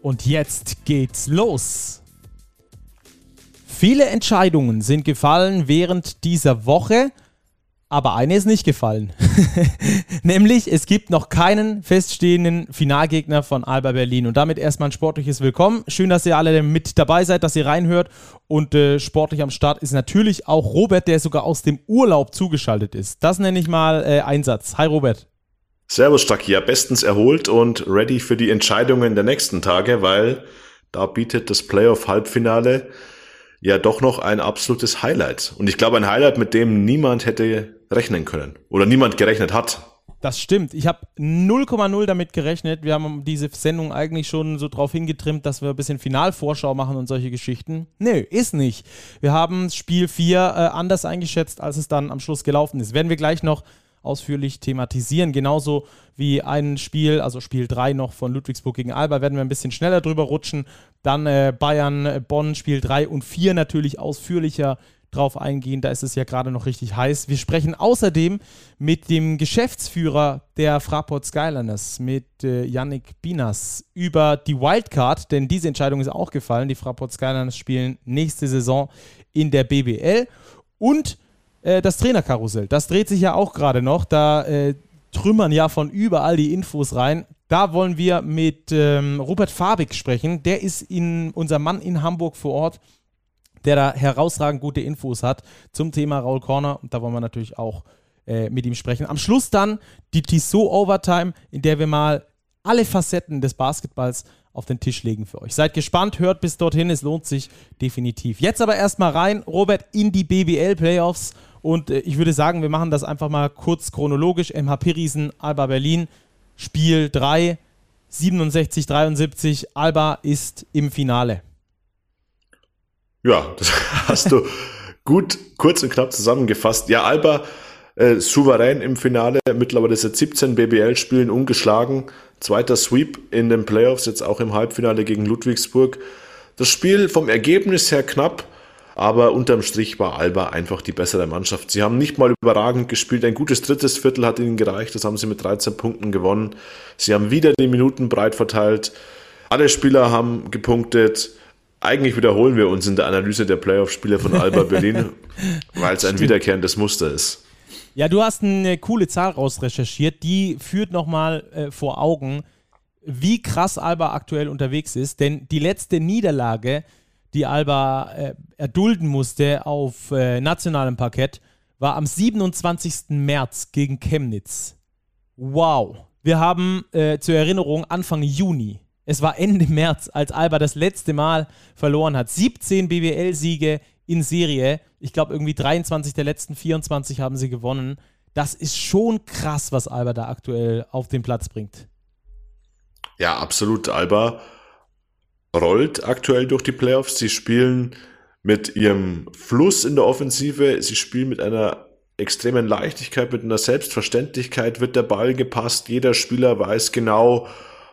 Und jetzt geht's los. Viele Entscheidungen sind gefallen während dieser Woche. Aber eine ist nicht gefallen. Nämlich, es gibt noch keinen feststehenden Finalgegner von Alba Berlin. Und damit erstmal ein sportliches Willkommen. Schön, dass ihr alle mit dabei seid, dass ihr reinhört. Und äh, sportlich am Start ist natürlich auch Robert, der sogar aus dem Urlaub zugeschaltet ist. Das nenne ich mal äh, Einsatz. Hi Robert. Servus Stacki, ja, bestens erholt und ready für die Entscheidungen der nächsten Tage, weil da bietet das Playoff-Halbfinale ja doch noch ein absolutes Highlight. Und ich glaube, ein Highlight, mit dem niemand hätte rechnen können oder niemand gerechnet hat. Das stimmt. Ich habe 0,0 damit gerechnet. Wir haben diese Sendung eigentlich schon so drauf hingetrimmt, dass wir ein bisschen Finalvorschau machen und solche Geschichten. Nö, ist nicht. Wir haben Spiel 4 äh, anders eingeschätzt, als es dann am Schluss gelaufen ist. Werden wir gleich noch ausführlich thematisieren. Genauso wie ein Spiel, also Spiel 3 noch von Ludwigsburg gegen Alba, werden wir ein bisschen schneller drüber rutschen. Dann äh, Bayern, äh, Bonn, Spiel 3 und 4 natürlich ausführlicher drauf eingehen. Da ist es ja gerade noch richtig heiß. Wir sprechen außerdem mit dem Geschäftsführer der Fraport Skyliners, mit äh, Yannick Binas, über die Wildcard, denn diese Entscheidung ist auch gefallen. Die Fraport Skyliners spielen nächste Saison in der BBL. Und äh, das Trainerkarussell, das dreht sich ja auch gerade noch. Da äh, trümmern ja von überall die Infos rein. Da wollen wir mit ähm, Robert Fabig sprechen. Der ist in, unser Mann in Hamburg vor Ort der da herausragend gute Infos hat zum Thema Raul Corner. Und da wollen wir natürlich auch äh, mit ihm sprechen. Am Schluss dann die Tissot Overtime, in der wir mal alle Facetten des Basketballs auf den Tisch legen für euch. Seid gespannt, hört bis dorthin, es lohnt sich definitiv. Jetzt aber erstmal rein, Robert, in die BBL Playoffs. Und äh, ich würde sagen, wir machen das einfach mal kurz chronologisch. MHP Riesen, Alba Berlin, Spiel 3, 67, 73. Alba ist im Finale. Ja, das hast du gut kurz und knapp zusammengefasst. Ja, Alba äh, souverän im Finale, mittlerweile seit 17 BBL-Spielen ungeschlagen. Zweiter Sweep in den Playoffs, jetzt auch im Halbfinale gegen Ludwigsburg. Das Spiel vom Ergebnis her knapp, aber unterm Strich war Alba einfach die bessere Mannschaft. Sie haben nicht mal überragend gespielt. Ein gutes drittes Viertel hat ihnen gereicht, das haben sie mit 13 Punkten gewonnen. Sie haben wieder die Minuten breit verteilt. Alle Spieler haben gepunktet eigentlich wiederholen wir uns in der Analyse der Playoff-Spiele von Alba Berlin, weil es ein wiederkehrendes Muster ist. Ja, du hast eine coole Zahl rausrecherchiert, die führt nochmal äh, vor Augen, wie krass Alba aktuell unterwegs ist. Denn die letzte Niederlage, die Alba äh, erdulden musste auf äh, nationalem Parkett, war am 27. März gegen Chemnitz. Wow. Wir haben äh, zur Erinnerung Anfang Juni es war Ende März, als Alba das letzte Mal verloren hat. 17 BBL-Siege in Serie. Ich glaube, irgendwie 23 der letzten 24 haben sie gewonnen. Das ist schon krass, was Alba da aktuell auf den Platz bringt. Ja, absolut. Alba rollt aktuell durch die Playoffs. Sie spielen mit ihrem Fluss in der Offensive. Sie spielen mit einer extremen Leichtigkeit, mit einer Selbstverständlichkeit wird der Ball gepasst. Jeder Spieler weiß genau,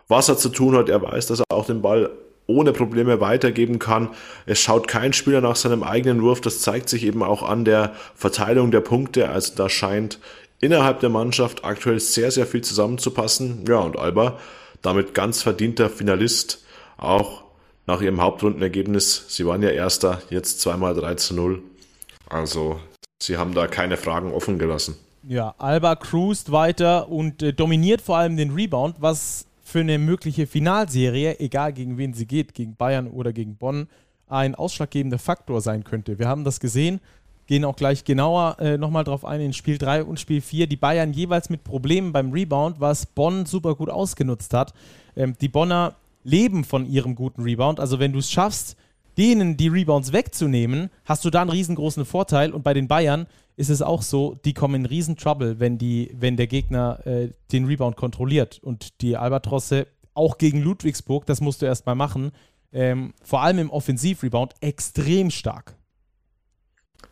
was er zu tun hat. Er weiß, dass er auch den Ball ohne Probleme weitergeben kann. Es schaut kein Spieler nach seinem eigenen Wurf. Das zeigt sich eben auch an der Verteilung der Punkte. Also da scheint innerhalb der Mannschaft aktuell sehr, sehr viel zusammenzupassen. Ja, und Alba damit ganz verdienter Finalist, auch nach ihrem Hauptrundenergebnis. Sie waren ja Erster, jetzt zweimal 3 zu 0. Also, sie haben da keine Fragen offen gelassen. Ja, Alba cruist weiter und äh, dominiert vor allem den Rebound, was für eine mögliche Finalserie, egal gegen wen sie geht, gegen Bayern oder gegen Bonn, ein ausschlaggebender Faktor sein könnte. Wir haben das gesehen, gehen auch gleich genauer äh, nochmal drauf ein in Spiel 3 und Spiel 4. Die Bayern jeweils mit Problemen beim Rebound, was Bonn super gut ausgenutzt hat. Ähm, die Bonner leben von ihrem guten Rebound. Also wenn du es schaffst, denen die Rebounds wegzunehmen, hast du da einen riesengroßen Vorteil. Und bei den Bayern ist es auch so, die kommen in riesen Trouble, wenn, die, wenn der Gegner äh, den Rebound kontrolliert. Und die Albatrosse, auch gegen Ludwigsburg, das musst du erstmal machen, ähm, vor allem im Offensivrebound, extrem stark.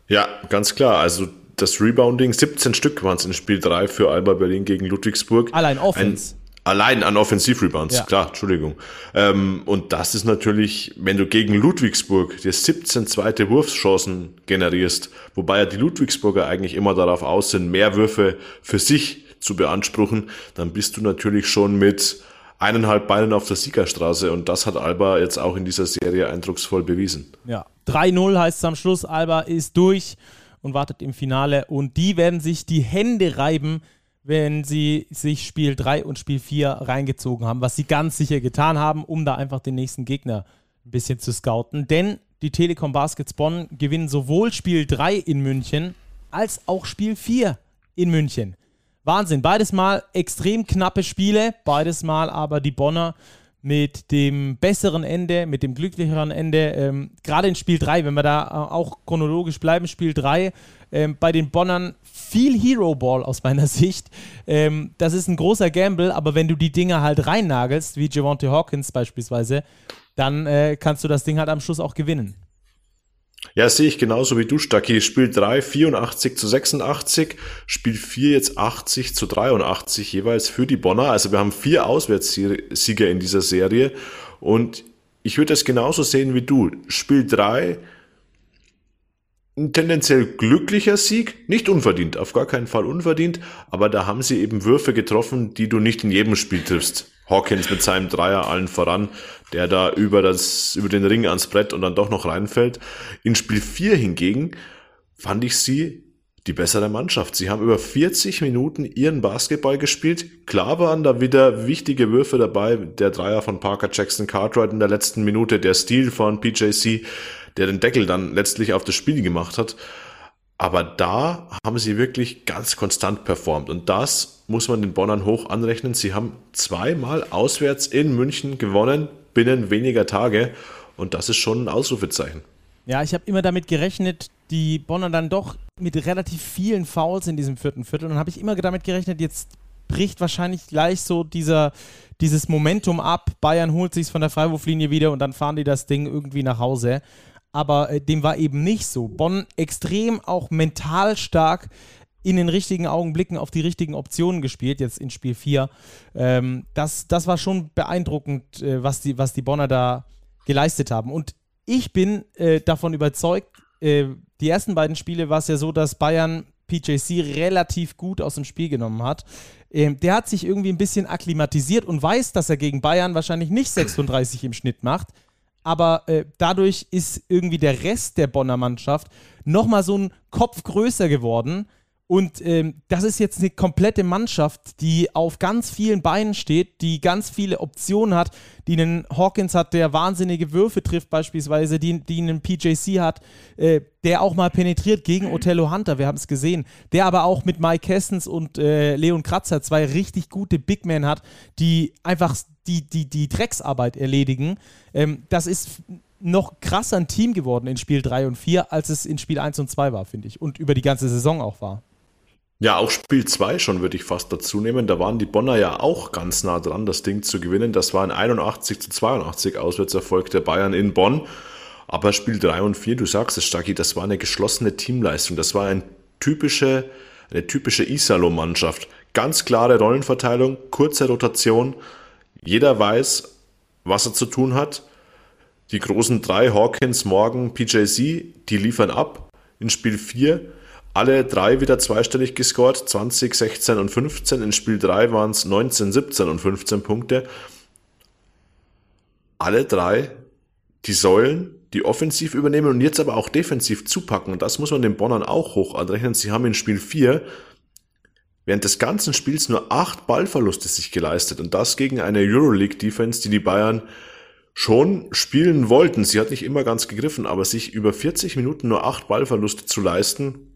Ja, ganz klar. Also das Rebounding, 17 Stück waren es in Spiel 3 für Alba Berlin gegen Ludwigsburg. Allein Offense. Ein, allein an Offensivrebounds, ja. klar, Entschuldigung. Ähm, und das ist natürlich, wenn du gegen Ludwigsburg dir 17 zweite Wurfschancen generierst, wobei ja die Ludwigsburger eigentlich immer darauf aus sind, mehr Würfe für sich zu beanspruchen, dann bist du natürlich schon mit eineinhalb Beinen auf der Siegerstraße und das hat Alba jetzt auch in dieser Serie eindrucksvoll bewiesen. Ja, 3-0 heißt es am Schluss, Alba ist durch und wartet im Finale und die werden sich die Hände reiben, wenn sie sich Spiel 3 und Spiel 4 reingezogen haben, was sie ganz sicher getan haben, um da einfach den nächsten Gegner ein bisschen zu scouten. Denn die Telekom Baskets Bonn gewinnen sowohl Spiel 3 in München als auch Spiel 4 in München. Wahnsinn. Beides mal extrem knappe Spiele, beides mal aber die Bonner mit dem besseren Ende, mit dem glücklicheren Ende. Ähm, Gerade in Spiel 3, wenn wir da äh, auch chronologisch bleiben, Spiel 3, ähm, bei den Bonnern viel Hero Ball aus meiner Sicht. Ähm, das ist ein großer Gamble, aber wenn du die Dinger halt reinnagelst, wie Javante Hawkins beispielsweise, dann äh, kannst du das Ding halt am Schluss auch gewinnen. Ja, sehe ich genauso wie du, Stacki. Spiel 3 84 zu 86, Spiel 4 jetzt 80 zu 83 jeweils für die Bonner. Also wir haben vier Auswärtssieger in dieser Serie und ich würde das genauso sehen wie du. Spiel 3 ein tendenziell glücklicher Sieg, nicht unverdient, auf gar keinen Fall unverdient, aber da haben sie eben Würfe getroffen, die du nicht in jedem Spiel triffst. Hawkins mit seinem Dreier allen voran, der da über das, über den Ring ans Brett und dann doch noch reinfällt. In Spiel 4 hingegen fand ich sie die bessere Mannschaft. Sie haben über 40 Minuten ihren Basketball gespielt. Klar waren da wieder wichtige Würfe dabei. Der Dreier von Parker Jackson Cartwright in der letzten Minute, der Stil von PJC, der den Deckel dann letztlich auf das Spiel gemacht hat. Aber da haben sie wirklich ganz konstant performt. Und das muss man den Bonnern hoch anrechnen. Sie haben zweimal auswärts in München gewonnen, binnen weniger Tage. Und das ist schon ein Ausrufezeichen. Ja, ich habe immer damit gerechnet, die Bonner dann doch mit relativ vielen Fouls in diesem vierten Viertel. Und dann habe ich immer damit gerechnet, jetzt bricht wahrscheinlich gleich so dieser, dieses Momentum ab. Bayern holt sich von der Freiwurflinie wieder und dann fahren die das Ding irgendwie nach Hause aber äh, dem war eben nicht so. Bonn extrem auch mental stark in den richtigen Augenblicken auf die richtigen Optionen gespielt, jetzt in Spiel 4. Ähm, das, das war schon beeindruckend, äh, was, die, was die Bonner da geleistet haben. Und ich bin äh, davon überzeugt, äh, die ersten beiden Spiele war es ja so, dass Bayern PJC relativ gut aus dem Spiel genommen hat. Ähm, der hat sich irgendwie ein bisschen akklimatisiert und weiß, dass er gegen Bayern wahrscheinlich nicht 36 im Schnitt macht aber äh, dadurch ist irgendwie der Rest der Bonner Mannschaft nochmal so ein Kopf größer geworden. Und ähm, das ist jetzt eine komplette Mannschaft, die auf ganz vielen Beinen steht, die ganz viele Optionen hat, die einen Hawkins hat, der wahnsinnige Würfe trifft beispielsweise, die, die einen PJC hat, äh, der auch mal penetriert gegen Othello Hunter, wir haben es gesehen, der aber auch mit Mike Kessens und äh, Leon Kratzer zwei richtig gute Big Men hat, die einfach die, die, die Drecksarbeit erledigen. Ähm, das ist noch krasser ein Team geworden in Spiel 3 und 4, als es in Spiel 1 und 2 war, finde ich. Und über die ganze Saison auch war. Ja, auch Spiel 2 schon würde ich fast dazu nehmen. Da waren die Bonner ja auch ganz nah dran, das Ding zu gewinnen. Das war ein 81 zu 82 Auswärtserfolg der Bayern in Bonn. Aber Spiel 3 und 4, du sagst es, Stacki, das war eine geschlossene Teamleistung. Das war ein typische, eine typische Isalo-Mannschaft. Ganz klare Rollenverteilung, kurze Rotation. Jeder weiß, was er zu tun hat. Die großen drei, Hawkins, Morgan, PJC, die liefern ab. In Spiel 4 alle drei wieder zweistellig gescored, 20, 16 und 15. In Spiel 3 waren es 19, 17 und 15 Punkte. Alle drei die Säulen, die offensiv übernehmen und jetzt aber auch defensiv zupacken. Und das muss man den Bonnern auch hoch anrechnen. Sie haben in Spiel 4 während des ganzen Spiels nur acht Ballverluste sich geleistet und das gegen eine Euroleague-Defense, die die Bayern schon spielen wollten. Sie hat nicht immer ganz gegriffen, aber sich über 40 Minuten nur acht Ballverluste zu leisten,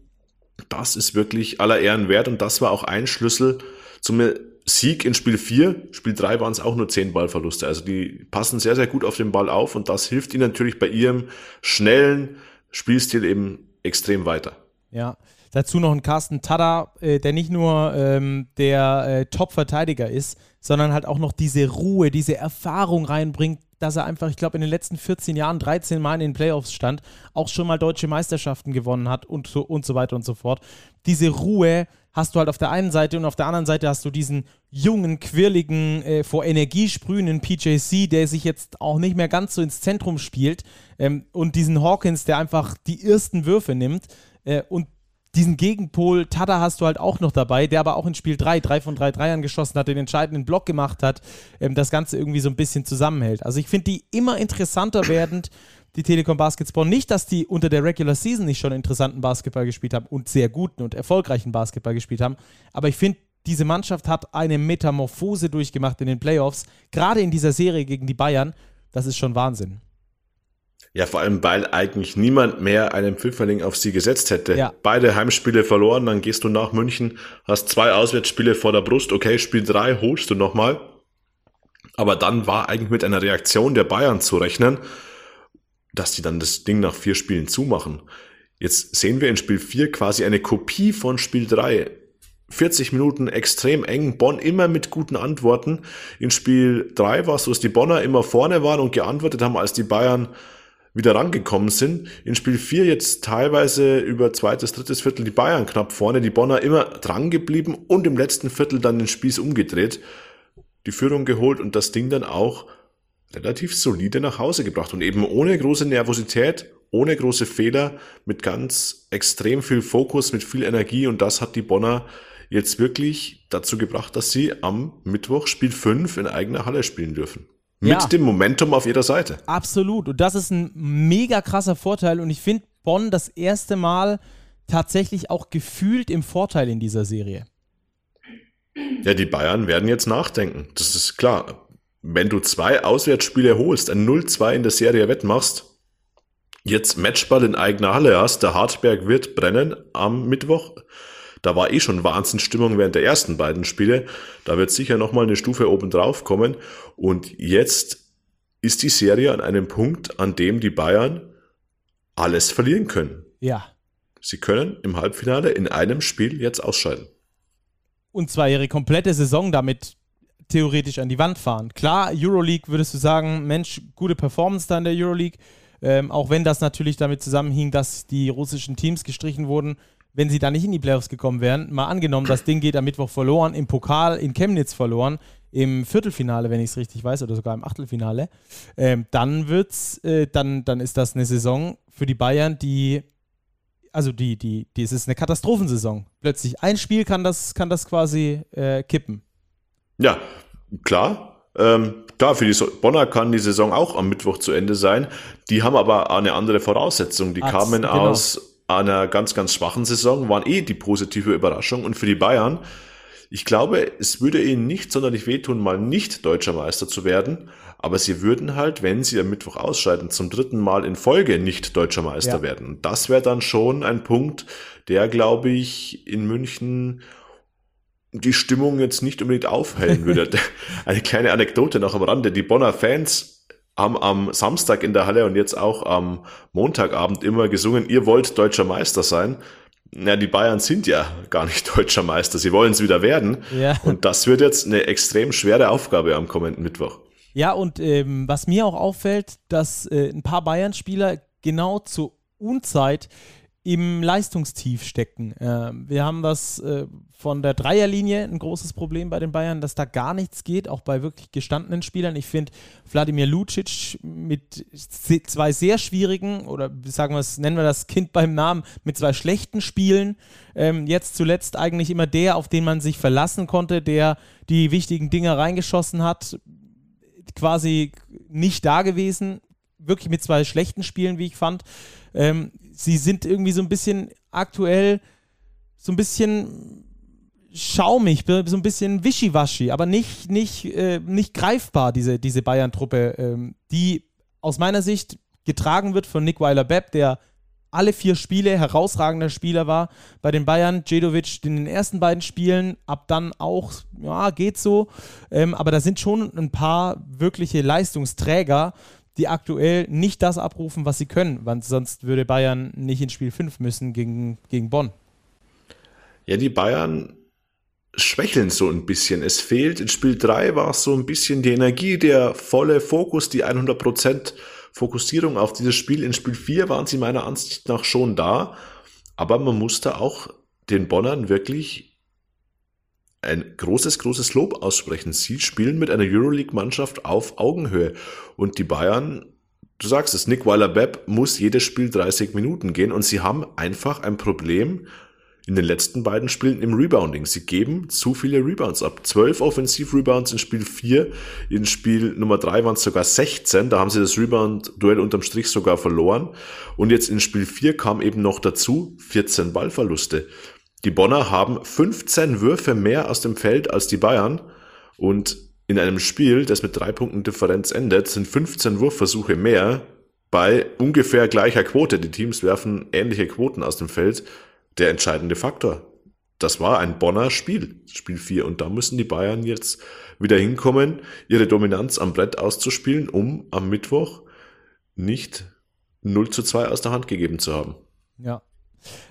das ist wirklich aller Ehren wert und das war auch ein Schlüssel zum Sieg in Spiel 4. Spiel 3 waren es auch nur 10 Ballverluste. Also die passen sehr, sehr gut auf den Ball auf und das hilft ihnen natürlich bei ihrem schnellen Spielstil eben extrem weiter. Ja, Dazu noch ein Carsten Tada, äh, der nicht nur ähm, der äh, Top-Verteidiger ist, sondern halt auch noch diese Ruhe, diese Erfahrung reinbringt, dass er einfach, ich glaube, in den letzten 14 Jahren 13 Mal in den Playoffs stand, auch schon mal deutsche Meisterschaften gewonnen hat und so, und so weiter und so fort. Diese Ruhe hast du halt auf der einen Seite und auf der anderen Seite hast du diesen jungen, quirligen, äh, vor Energie sprühenden PJC, der sich jetzt auch nicht mehr ganz so ins Zentrum spielt ähm, und diesen Hawkins, der einfach die ersten Würfe nimmt äh, und diesen Gegenpol, Tada hast du halt auch noch dabei, der aber auch in Spiel 3, 3 von 3 Dreiern geschossen hat, den entscheidenden Block gemacht hat, ähm, das Ganze irgendwie so ein bisschen zusammenhält. Also ich finde die immer interessanter werdend, die Telekom Basketball. Nicht, dass die unter der Regular Season nicht schon interessanten Basketball gespielt haben und sehr guten und erfolgreichen Basketball gespielt haben, aber ich finde, diese Mannschaft hat eine Metamorphose durchgemacht in den Playoffs, gerade in dieser Serie gegen die Bayern. Das ist schon Wahnsinn. Ja, vor allem, weil eigentlich niemand mehr einen Pfifferling auf sie gesetzt hätte. Ja. Beide Heimspiele verloren, dann gehst du nach München, hast zwei Auswärtsspiele vor der Brust, okay, Spiel drei holst du nochmal. Aber dann war eigentlich mit einer Reaktion der Bayern zu rechnen, dass die dann das Ding nach vier Spielen zumachen. Jetzt sehen wir in Spiel vier quasi eine Kopie von Spiel drei. 40 Minuten extrem eng, Bonn immer mit guten Antworten. In Spiel drei war es so, dass die Bonner immer vorne waren und geantwortet haben, als die Bayern wieder rangekommen sind. In Spiel 4 jetzt teilweise über zweites, drittes Viertel die Bayern knapp vorne, die Bonner immer dran geblieben und im letzten Viertel dann den Spieß umgedreht, die Führung geholt und das Ding dann auch relativ solide nach Hause gebracht und eben ohne große Nervosität, ohne große Fehler, mit ganz extrem viel Fokus, mit viel Energie und das hat die Bonner jetzt wirklich dazu gebracht, dass sie am Mittwoch Spiel 5 in eigener Halle spielen dürfen. Mit ja. dem Momentum auf ihrer Seite. Absolut. Und das ist ein mega krasser Vorteil. Und ich finde Bonn das erste Mal tatsächlich auch gefühlt im Vorteil in dieser Serie. Ja, die Bayern werden jetzt nachdenken. Das ist klar. Wenn du zwei Auswärtsspiele holst, ein 0-2 in der Serie wettmachst, jetzt Matchball in eigener Halle hast, der Hartberg wird brennen am Mittwoch. Da war eh schon Wahnsinnsstimmung während der ersten beiden Spiele. Da wird sicher nochmal eine Stufe oben drauf kommen. Und jetzt ist die Serie an einem Punkt, an dem die Bayern alles verlieren können. Ja. Sie können im Halbfinale in einem Spiel jetzt ausscheiden. Und zwar ihre komplette Saison damit theoretisch an die Wand fahren. Klar, Euroleague würdest du sagen, Mensch, gute Performance da in der Euroleague. Ähm, auch wenn das natürlich damit zusammenhing, dass die russischen Teams gestrichen wurden wenn sie da nicht in die Playoffs gekommen wären, mal angenommen, das Ding geht am Mittwoch verloren, im Pokal in Chemnitz verloren, im Viertelfinale, wenn ich es richtig weiß, oder sogar im Achtelfinale, ähm, dann wird's, äh, dann, dann ist das eine Saison für die Bayern, die, also die, die, die es ist eine Katastrophensaison. Plötzlich ein Spiel kann das, kann das quasi äh, kippen. Ja, klar. Ähm, klar, für die so Bonner kann die Saison auch am Mittwoch zu Ende sein. Die haben aber eine andere Voraussetzung. Die Arzt, kamen genau. aus einer ganz, ganz schwachen Saison, waren eh die positive Überraschung. Und für die Bayern, ich glaube, es würde ihnen nicht sonderlich wehtun, mal nicht deutscher Meister zu werden. Aber sie würden halt, wenn sie am Mittwoch ausscheiden, zum dritten Mal in Folge nicht deutscher Meister ja. werden. Das wäre dann schon ein Punkt, der, glaube ich, in München die Stimmung jetzt nicht unbedingt aufhellen würde. Eine kleine Anekdote noch am Rande. Die Bonner Fans haben am Samstag in der Halle und jetzt auch am Montagabend immer gesungen, ihr wollt deutscher Meister sein. Ja, die Bayern sind ja gar nicht deutscher Meister, sie wollen es wieder werden. Ja. Und das wird jetzt eine extrem schwere Aufgabe am kommenden Mittwoch. Ja, und ähm, was mir auch auffällt, dass äh, ein paar Bayern-Spieler genau zur Unzeit im Leistungstief stecken. Äh, wir haben das äh, von der Dreierlinie ein großes Problem bei den Bayern, dass da gar nichts geht, auch bei wirklich gestandenen Spielern. Ich finde Wladimir Lucic mit zwei sehr schwierigen, oder sagen wir es, nennen wir das Kind beim Namen, mit zwei schlechten Spielen, ähm, jetzt zuletzt eigentlich immer der, auf den man sich verlassen konnte, der die wichtigen Dinge reingeschossen hat, quasi nicht da gewesen, wirklich mit zwei schlechten Spielen, wie ich fand. Ähm, sie sind irgendwie so ein bisschen aktuell so ein bisschen schaumig, so ein bisschen wischiwaschi, aber nicht, nicht, äh, nicht greifbar, diese, diese Bayern-Truppe, ähm, die aus meiner Sicht getragen wird von Nick Weiler-Bepp, der alle vier Spiele herausragender Spieler war bei den Bayern. Djedovic in den ersten beiden Spielen, ab dann auch, ja, geht so. Ähm, aber da sind schon ein paar wirkliche Leistungsträger, die aktuell nicht das abrufen, was sie können, weil sonst würde Bayern nicht in Spiel 5 müssen gegen, gegen Bonn. ja, die Bayern schwächeln so ein bisschen. Es fehlt, in Spiel 3 war es so ein bisschen die Energie, der volle Fokus, die 100% Fokussierung auf dieses Spiel. In Spiel 4 waren sie meiner Ansicht nach schon da, aber man musste auch den Bonnern wirklich ein großes, großes Lob aussprechen. Sie spielen mit einer Euroleague-Mannschaft auf Augenhöhe und die Bayern du sagst es, Nick Weiler-Bepp muss jedes Spiel 30 Minuten gehen und sie haben einfach ein Problem in den letzten beiden Spielen im Rebounding. Sie geben zu viele Rebounds ab. 12 Offensiv-Rebounds in Spiel 4, in Spiel Nummer 3 waren es sogar 16, da haben sie das Rebound-Duell unterm Strich sogar verloren. Und jetzt in Spiel 4 kam eben noch dazu 14 Ballverluste. Die Bonner haben 15 Würfe mehr aus dem Feld als die Bayern und in einem Spiel, das mit drei Punkten Differenz endet, sind 15 Wurfversuche mehr bei ungefähr gleicher Quote. Die Teams werfen ähnliche Quoten aus dem Feld. Der entscheidende Faktor. Das war ein Bonner Spiel, Spiel 4. Und da müssen die Bayern jetzt wieder hinkommen, ihre Dominanz am Brett auszuspielen, um am Mittwoch nicht 0 zu 2 aus der Hand gegeben zu haben. Ja.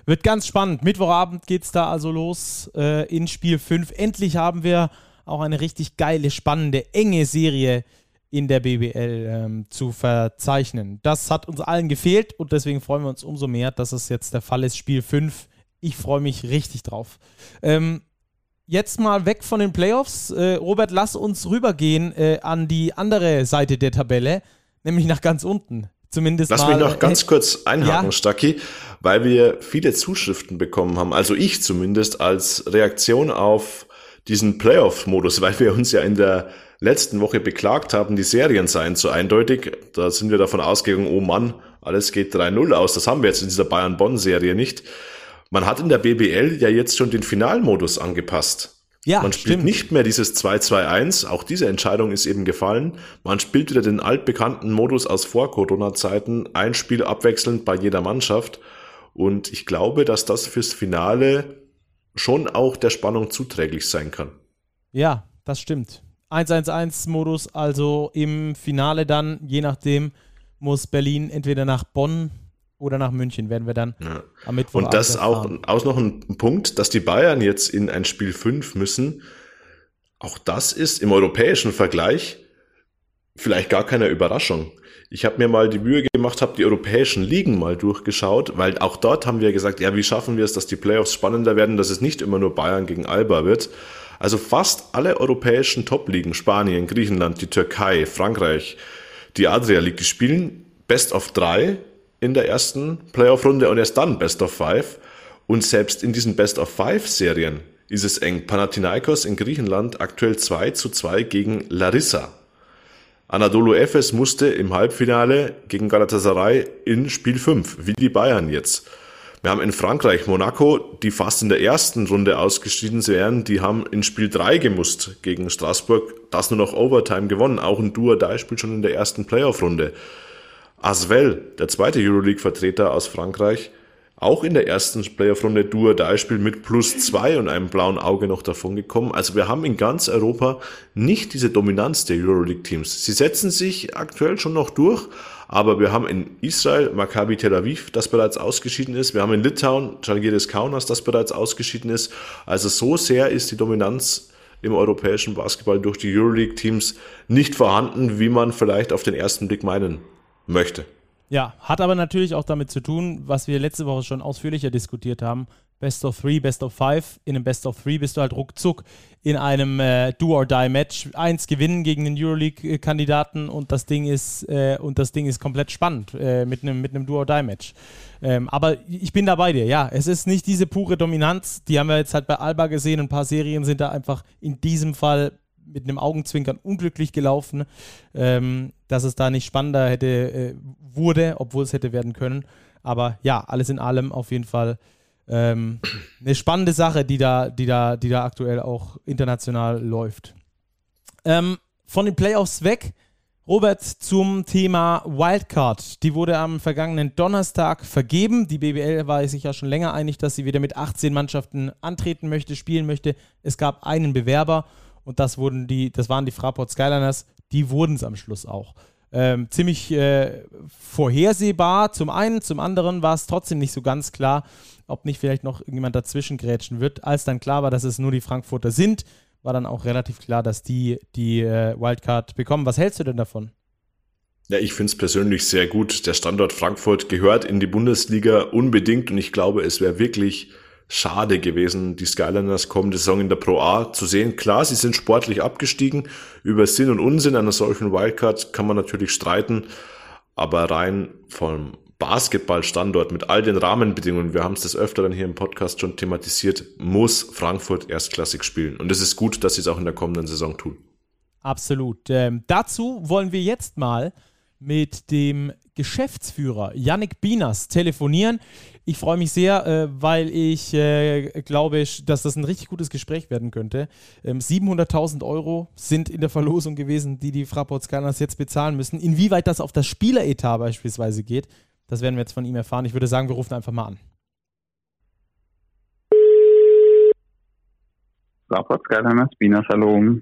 Wird ganz spannend. Mittwochabend geht es da also los äh, in Spiel 5. Endlich haben wir auch eine richtig geile, spannende, enge Serie in der BBL ähm, zu verzeichnen. Das hat uns allen gefehlt und deswegen freuen wir uns umso mehr, dass es jetzt der Fall ist. Spiel 5. Ich freue mich richtig drauf. Ähm, jetzt mal weg von den Playoffs. Äh, Robert, lass uns rübergehen äh, an die andere Seite der Tabelle, nämlich nach ganz unten. Zumindest Lass mal, mich noch ganz äh, kurz einhaken, ja? Stacki, weil wir viele Zuschriften bekommen haben, also ich zumindest als Reaktion auf diesen Playoff-Modus, weil wir uns ja in der letzten Woche beklagt haben, die Serien seien zu eindeutig. Da sind wir davon ausgegangen, oh Mann, alles geht 3-0 aus. Das haben wir jetzt in dieser Bayern-Bonn-Serie nicht. Man hat in der BBL ja jetzt schon den Finalmodus angepasst. Ja, man spielt stimmt. nicht mehr dieses 2-2-1, auch diese Entscheidung ist eben gefallen. Man spielt wieder den altbekannten Modus aus Vor-Corona-Zeiten, ein Spiel abwechselnd bei jeder Mannschaft. Und ich glaube, dass das fürs Finale schon auch der Spannung zuträglich sein kann. Ja, das stimmt. 1-1-1-Modus, also im Finale dann, je nachdem, muss Berlin entweder nach Bonn oder nach München, werden wir dann ja. am Mittwoch. Und das auch, auch noch ein Punkt, dass die Bayern jetzt in ein Spiel 5 müssen. Auch das ist im europäischen Vergleich vielleicht gar keine Überraschung. Ich habe mir mal die Mühe gemacht, habe die europäischen Ligen mal durchgeschaut, weil auch dort haben wir gesagt, ja, wie schaffen wir es, dass die Playoffs spannender werden, dass es nicht immer nur Bayern gegen Alba wird. Also fast alle europäischen Top-Ligen, Spanien, Griechenland, die Türkei, Frankreich, die Adria League, spielen Best of 3 in der ersten Playoff-Runde und erst dann Best of 5. Und selbst in diesen Best of 5 Serien ist es eng. Panathinaikos in Griechenland aktuell 2 zu 2 gegen Larissa. Anadolu Efes musste im Halbfinale gegen Galatasaray in Spiel 5, wie die Bayern jetzt. Wir haben in Frankreich Monaco, die fast in der ersten Runde ausgeschieden wären, die haben in Spiel 3 gemusst gegen Straßburg, das nur noch Overtime gewonnen. Auch ein Duo-Dai-Spiel schon in der ersten Playoff-Runde. Asvel, der zweite Euroleague-Vertreter aus Frankreich, auch in der ersten Playoff-Runde Duo-Dai-Spiel mit plus zwei und einem blauen Auge noch davon gekommen. Also wir haben in ganz Europa nicht diese Dominanz der Euroleague-Teams. Sie setzen sich aktuell schon noch durch, aber wir haben in Israel Maccabi Tel Aviv, das bereits ausgeschieden ist. Wir haben in Litauen Žalgiris Kaunas, das bereits ausgeschieden ist. Also so sehr ist die Dominanz im europäischen Basketball durch die Euroleague-Teams nicht vorhanden, wie man vielleicht auf den ersten Blick meinen möchte. Ja, hat aber natürlich auch damit zu tun, was wir letzte Woche schon ausführlicher diskutiert haben. Best of Three, Best of Five. In einem Best of Three bist du halt ruckzuck in einem äh, Do-or-Die-Match. Eins gewinnen gegen den Euroleague-Kandidaten und das Ding ist äh, und das Ding ist komplett spannend äh, mit einem mit Do-or-Die-Match. Ähm, aber ich bin da bei dir. Ja, es ist nicht diese pure Dominanz. Die haben wir jetzt halt bei Alba gesehen. Ein paar Serien sind da einfach in diesem Fall mit einem Augenzwinkern unglücklich gelaufen, ähm, dass es da nicht spannender hätte äh, wurde, obwohl es hätte werden können. Aber ja, alles in allem auf jeden Fall ähm, eine spannende Sache, die da, die da, die da aktuell auch international läuft. Ähm, von den Playoffs weg, Robert, zum Thema Wildcard. Die wurde am vergangenen Donnerstag vergeben. Die BBL war sich ja schon länger einig, dass sie wieder mit 18 Mannschaften antreten möchte, spielen möchte. Es gab einen Bewerber und das wurden die, das waren die Fraport Skyliners, die wurden es am Schluss auch. ähm, ziemlich äh, vorhersehbar. Zum einen, zum anderen war es trotzdem nicht so ganz klar, ob nicht vielleicht noch irgendjemand dazwischen grätschen wird. Als dann klar war, dass es nur die Frankfurter sind, war dann auch relativ klar, dass die die äh, Wildcard bekommen. Was hältst du denn davon? Ja, ich finde es persönlich sehr gut. Der Standort Frankfurt gehört in die Bundesliga unbedingt und ich glaube, es wäre wirklich schade gewesen, die Skyliners kommende Saison in der Pro A zu sehen. Klar, sie sind sportlich abgestiegen. Über Sinn und Unsinn einer solchen Wildcard kann man natürlich streiten, aber rein vom Basketballstandort mit all den Rahmenbedingungen, wir haben es des Öfteren hier im Podcast schon thematisiert, muss Frankfurt erstklassig spielen. Und es ist gut, dass sie es auch in der kommenden Saison tun. Absolut. Ähm, dazu wollen wir jetzt mal mit dem Geschäftsführer Yannick Binas telefonieren. Ich freue mich sehr, äh, weil ich äh, glaube, dass das ein richtig gutes Gespräch werden könnte. Ähm, 700.000 Euro sind in der Verlosung gewesen, die die Fraport Scanners jetzt bezahlen müssen. Inwieweit das auf das Spieleretat beispielsweise geht, das werden wir jetzt von ihm erfahren. Ich würde sagen, wir rufen einfach mal an. Fraport Scanners, Binas, hallo.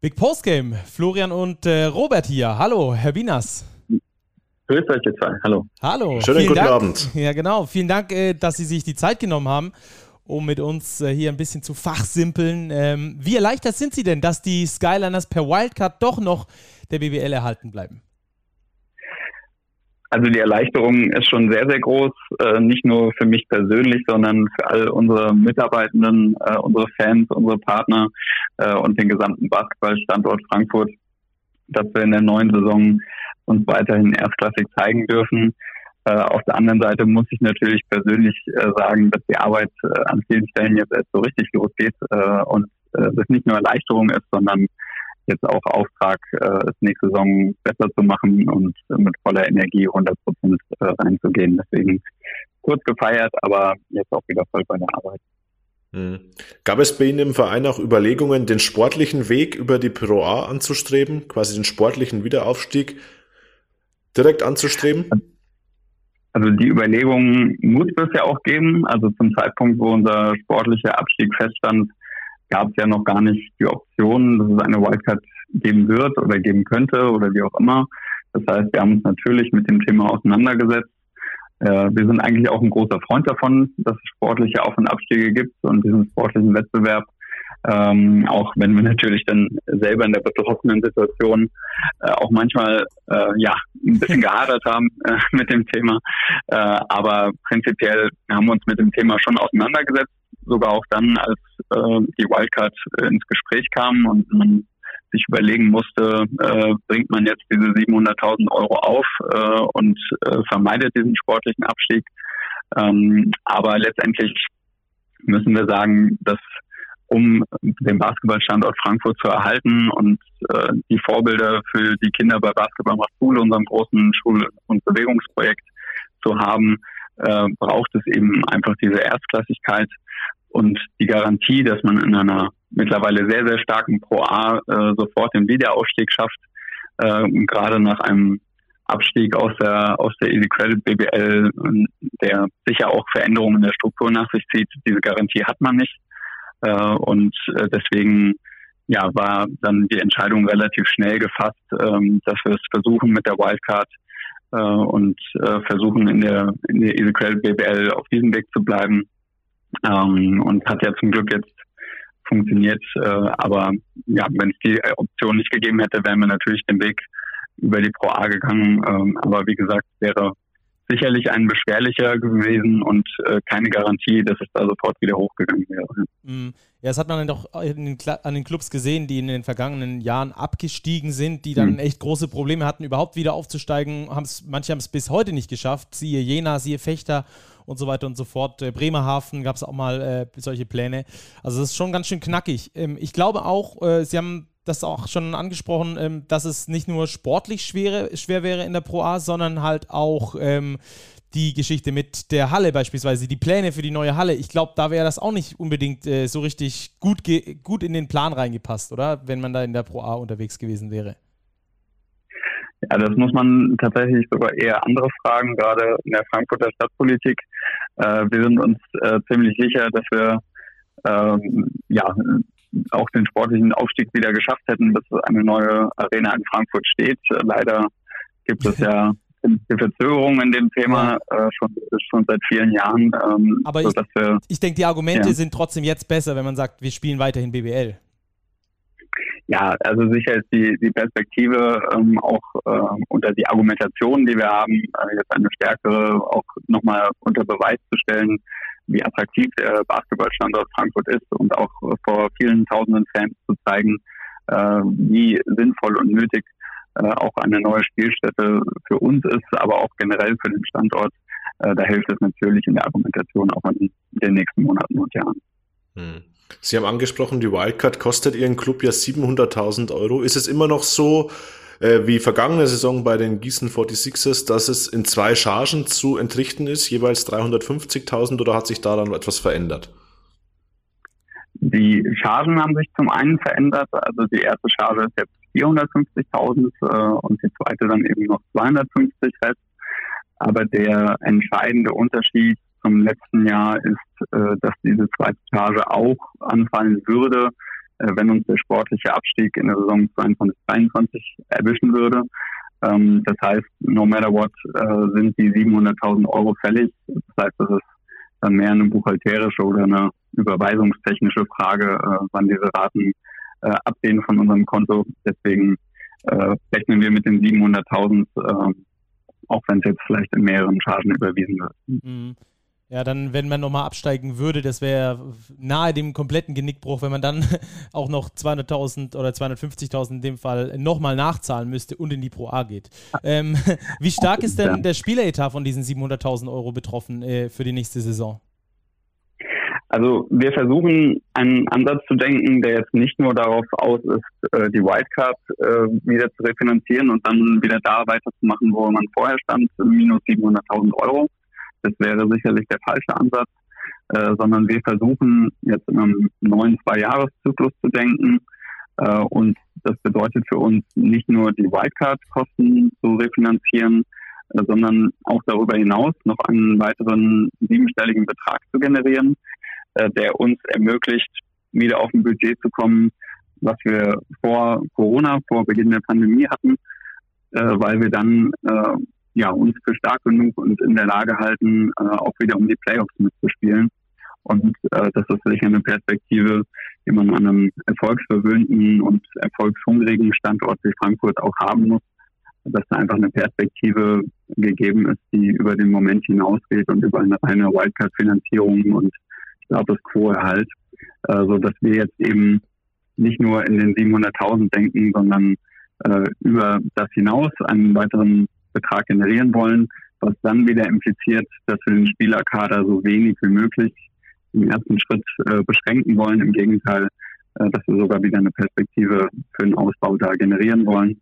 Big Postgame, Florian und äh, Robert hier. Hallo, Herr Binas. Grüß euch ihr zwei. Hallo. Hallo. Schönen Vielen guten Dank. Abend. Ja, genau. Vielen Dank, äh, dass Sie sich die Zeit genommen haben, um mit uns äh, hier ein bisschen zu fachsimpeln. Ähm, wie erleichtert sind Sie denn, dass die Skyliners per Wildcard doch noch der BBL erhalten bleiben? Also die Erleichterung ist schon sehr, sehr groß, äh, nicht nur für mich persönlich, sondern für all unsere Mitarbeitenden, unsere Fans, unsere Partner und den gesamten Basketballstandort Frankfurt, dass wir in der neuen Saison uns weiterhin erstklassig zeigen dürfen. Äh, auf der anderen Seite muss ich natürlich persönlich äh, sagen, dass die Arbeit äh, an vielen Stellen jetzt erst so richtig losgeht und das nicht nur Erleichterung ist, sondern jetzt auch Auftrag, es nächste Saison besser zu machen und mit voller Energie 100 Prozent reinzugehen. Deswegen kurz gefeiert, aber jetzt auch wieder voll bei der Arbeit. Mhm. Gab es bei Ihnen im Verein auch Überlegungen, den sportlichen Weg über die Pro A anzustreben, quasi den sportlichen Wiederaufstieg direkt anzustreben? Also die Überlegungen muss es ja auch geben. Also zum Zeitpunkt, wo unser sportlicher Abstieg feststand, gab es ja noch gar nicht die Option, dass es eine Wildcard geben wird oder geben könnte oder wie auch immer. Das heißt, wir haben uns natürlich mit dem Thema auseinandergesetzt. Äh, wir sind eigentlich auch ein großer Freund davon, dass es sportliche Auf- und Abstiege gibt und diesen sportlichen Wettbewerb. Ähm, auch wenn wir natürlich dann selber in der betroffenen Situation äh, auch manchmal äh, ja ein bisschen gehadert haben äh, mit dem Thema. Äh, aber prinzipiell haben wir uns mit dem Thema schon auseinandergesetzt sogar auch dann, als äh, die Wildcard äh, ins Gespräch kam und man sich überlegen musste, bringt man jetzt diese 700.000 Euro auf und vermeidet diesen sportlichen Abstieg. Ähm, aber letztendlich müssen wir sagen, dass um den Basketballstandort Frankfurt zu erhalten und äh, die Vorbilder für die Kinder bei Basketball macht Schule, unserem großen Schul- und Bewegungsprojekt zu haben, äh, braucht es eben einfach diese Erstklassigkeit und die Garantie, dass man in einer mittlerweile sehr, sehr starken Pro A äh, sofort den Wiederaufstieg schafft, äh, gerade nach einem Abstieg aus der aus der Easy Credit BBL, der sicher auch Veränderungen in der Struktur nach sich zieht. Diese Garantie hat man nicht und äh, deswegen ja war dann die Entscheidung relativ schnell gefasst, ähm, dass wir es versuchen mit der Wildcard äh, und äh, versuchen in der in der Easy Credit BBL auf diesem Weg zu bleiben ähm, und hat ja zum Glück jetzt funktioniert. Äh, aber ja, wenn es die Option nicht gegeben hätte, wären wir natürlich den Weg über die Pro A gegangen. Ähm, aber wie gesagt, wäre sicherlich ein beschwerlicher gewesen und äh, keine Garantie, dass es da sofort wieder hochgegangen wäre. Mhm. Ja, das hat man dann doch den, an den Clubs gesehen, die in den vergangenen Jahren abgestiegen sind, die dann mhm. echt große Probleme hatten, überhaupt wieder aufzusteigen. Haben's, manche haben es bis heute nicht geschafft. Siehe Jena, siehe Fechter und so weiter und so fort. Äh, Bremerhaven gab es auch mal äh, solche Pläne. Also das ist schon ganz schön knackig. Ähm, ich glaube auch, äh, Sie haben das auch schon angesprochen, ähm, dass es nicht nur sportlich schwere, schwer wäre in der Pro A, sondern halt auch ähm, die Geschichte mit der Halle beispielsweise, die Pläne für die neue Halle. Ich glaube, da wäre das auch nicht unbedingt äh, so richtig gut, gut in den Plan reingepasst, oder? Wenn man da in der Pro A unterwegs gewesen wäre. Ja, das muss man tatsächlich sogar eher andere fragen, gerade in der Frankfurter Stadtpolitik. Äh, wir sind uns äh, ziemlich sicher, dass wir ähm, ja, auch den sportlichen Aufstieg wieder geschafft hätten, bis eine neue Arena in Frankfurt steht. Leider gibt es ja die Verzögerung in dem Thema äh, schon, schon seit vielen Jahren. Ähm, Aber ich, ich denke, die Argumente ja. sind trotzdem jetzt besser, wenn man sagt, wir spielen weiterhin BBL. Ja, also sicher ist die, die Perspektive ähm, auch äh, unter die Argumentation, die wir haben, äh, jetzt eine stärkere auch nochmal unter Beweis zu stellen, wie attraktiv der Basketballstandort Frankfurt ist und auch vor vielen tausenden Fans zu zeigen, äh, wie sinnvoll und nötig äh, auch eine neue Spielstätte für uns ist, aber auch generell für den Standort. Äh, da hilft es natürlich in der Argumentation auch in den nächsten Monaten und Jahren. Hm. Sie haben angesprochen, die Wildcard kostet Ihren Club ja 700.000 Euro. Ist es immer noch so, äh, wie vergangene Saison bei den Gießen 46ers, dass es in zwei Chargen zu entrichten ist, jeweils 350.000 oder hat sich daran etwas verändert? Die Chargen haben sich zum einen verändert. Also die erste Charge ist jetzt 450.000 äh, und die zweite dann eben noch 250 fest. Aber der entscheidende Unterschied zum letzten Jahr ist, äh, dass diese zweite Charge auch anfallen würde, wenn uns der sportliche Abstieg in der Saison 22-23 erwischen würde. Ähm, das heißt, no matter what äh, sind die 700.000 Euro fällig. Das heißt, das ist dann mehr eine buchhalterische oder eine überweisungstechnische Frage, äh, wann diese Raten äh, abgehen von unserem Konto. Deswegen äh, rechnen wir mit den 700.000, äh, auch wenn es jetzt vielleicht in mehreren Chargen überwiesen wird. Mhm. Ja, dann, wenn man nochmal absteigen würde, das wäre nahe dem kompletten Genickbruch, wenn man dann auch noch 200.000 oder 250.000 in dem Fall nochmal nachzahlen müsste und in die Pro A geht. Ähm, wie stark ist denn der Spieleretat von diesen 700.000 Euro betroffen äh, für die nächste Saison? Also wir versuchen einen Ansatz zu denken, der jetzt nicht nur darauf aus ist, äh, die Wildcard äh, wieder zu refinanzieren und dann wieder da weiterzumachen, wo man vorher stand, minus 700.000 Euro, das wäre sicherlich der falsche Ansatz, äh, sondern wir versuchen jetzt in einem neuen Zwei-Jahres-Zyklus zu denken. Äh, und das bedeutet für uns nicht nur die Wildcard-Kosten zu refinanzieren, äh, sondern auch darüber hinaus noch einen weiteren siebenstelligen Betrag zu generieren, äh, der uns ermöglicht, wieder auf ein Budget zu kommen, was wir vor Corona, vor Beginn der Pandemie hatten, äh, weil wir dann äh, ja, uns für stark genug und in der Lage halten, äh, auch wieder um die Playoffs mitzuspielen. Und äh, das ist sicher eine Perspektive, die man an einem erfolgsverwöhnten und erfolgshungrigen Standort wie Frankfurt auch haben muss, dass da einfach eine Perspektive gegeben ist, die über den Moment hinausgeht und über eine reine Wildcard-Finanzierung und Status Quo-Erhalt, äh, so dass wir jetzt eben nicht nur in den 700.000 denken, sondern äh, über das hinaus einen weiteren Betrag generieren wollen, was dann wieder impliziert, dass wir den Spielerkader so wenig wie möglich im ersten Schritt äh, beschränken wollen. Im Gegenteil, äh, dass wir sogar wieder eine Perspektive für den Ausbau da generieren wollen.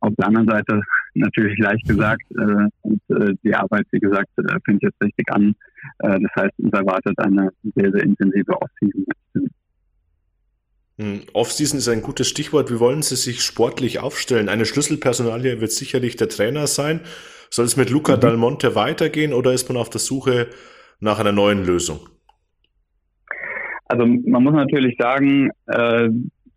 Auf der anderen Seite natürlich leicht gesagt äh, und äh, die Arbeit, wie gesagt, äh, fängt jetzt richtig an. Äh, das heißt, uns erwartet eine sehr, sehr intensive Offseason. Hm, Offseason ist ein gutes Stichwort. Wie wollen Sie sich sportlich aufstellen? Eine Schlüsselpersonalie wird sicherlich der Trainer sein. Soll es mit Luca mhm. Dalmonte weitergehen oder ist man auf der Suche nach einer neuen Lösung? Also man muss natürlich sagen, äh,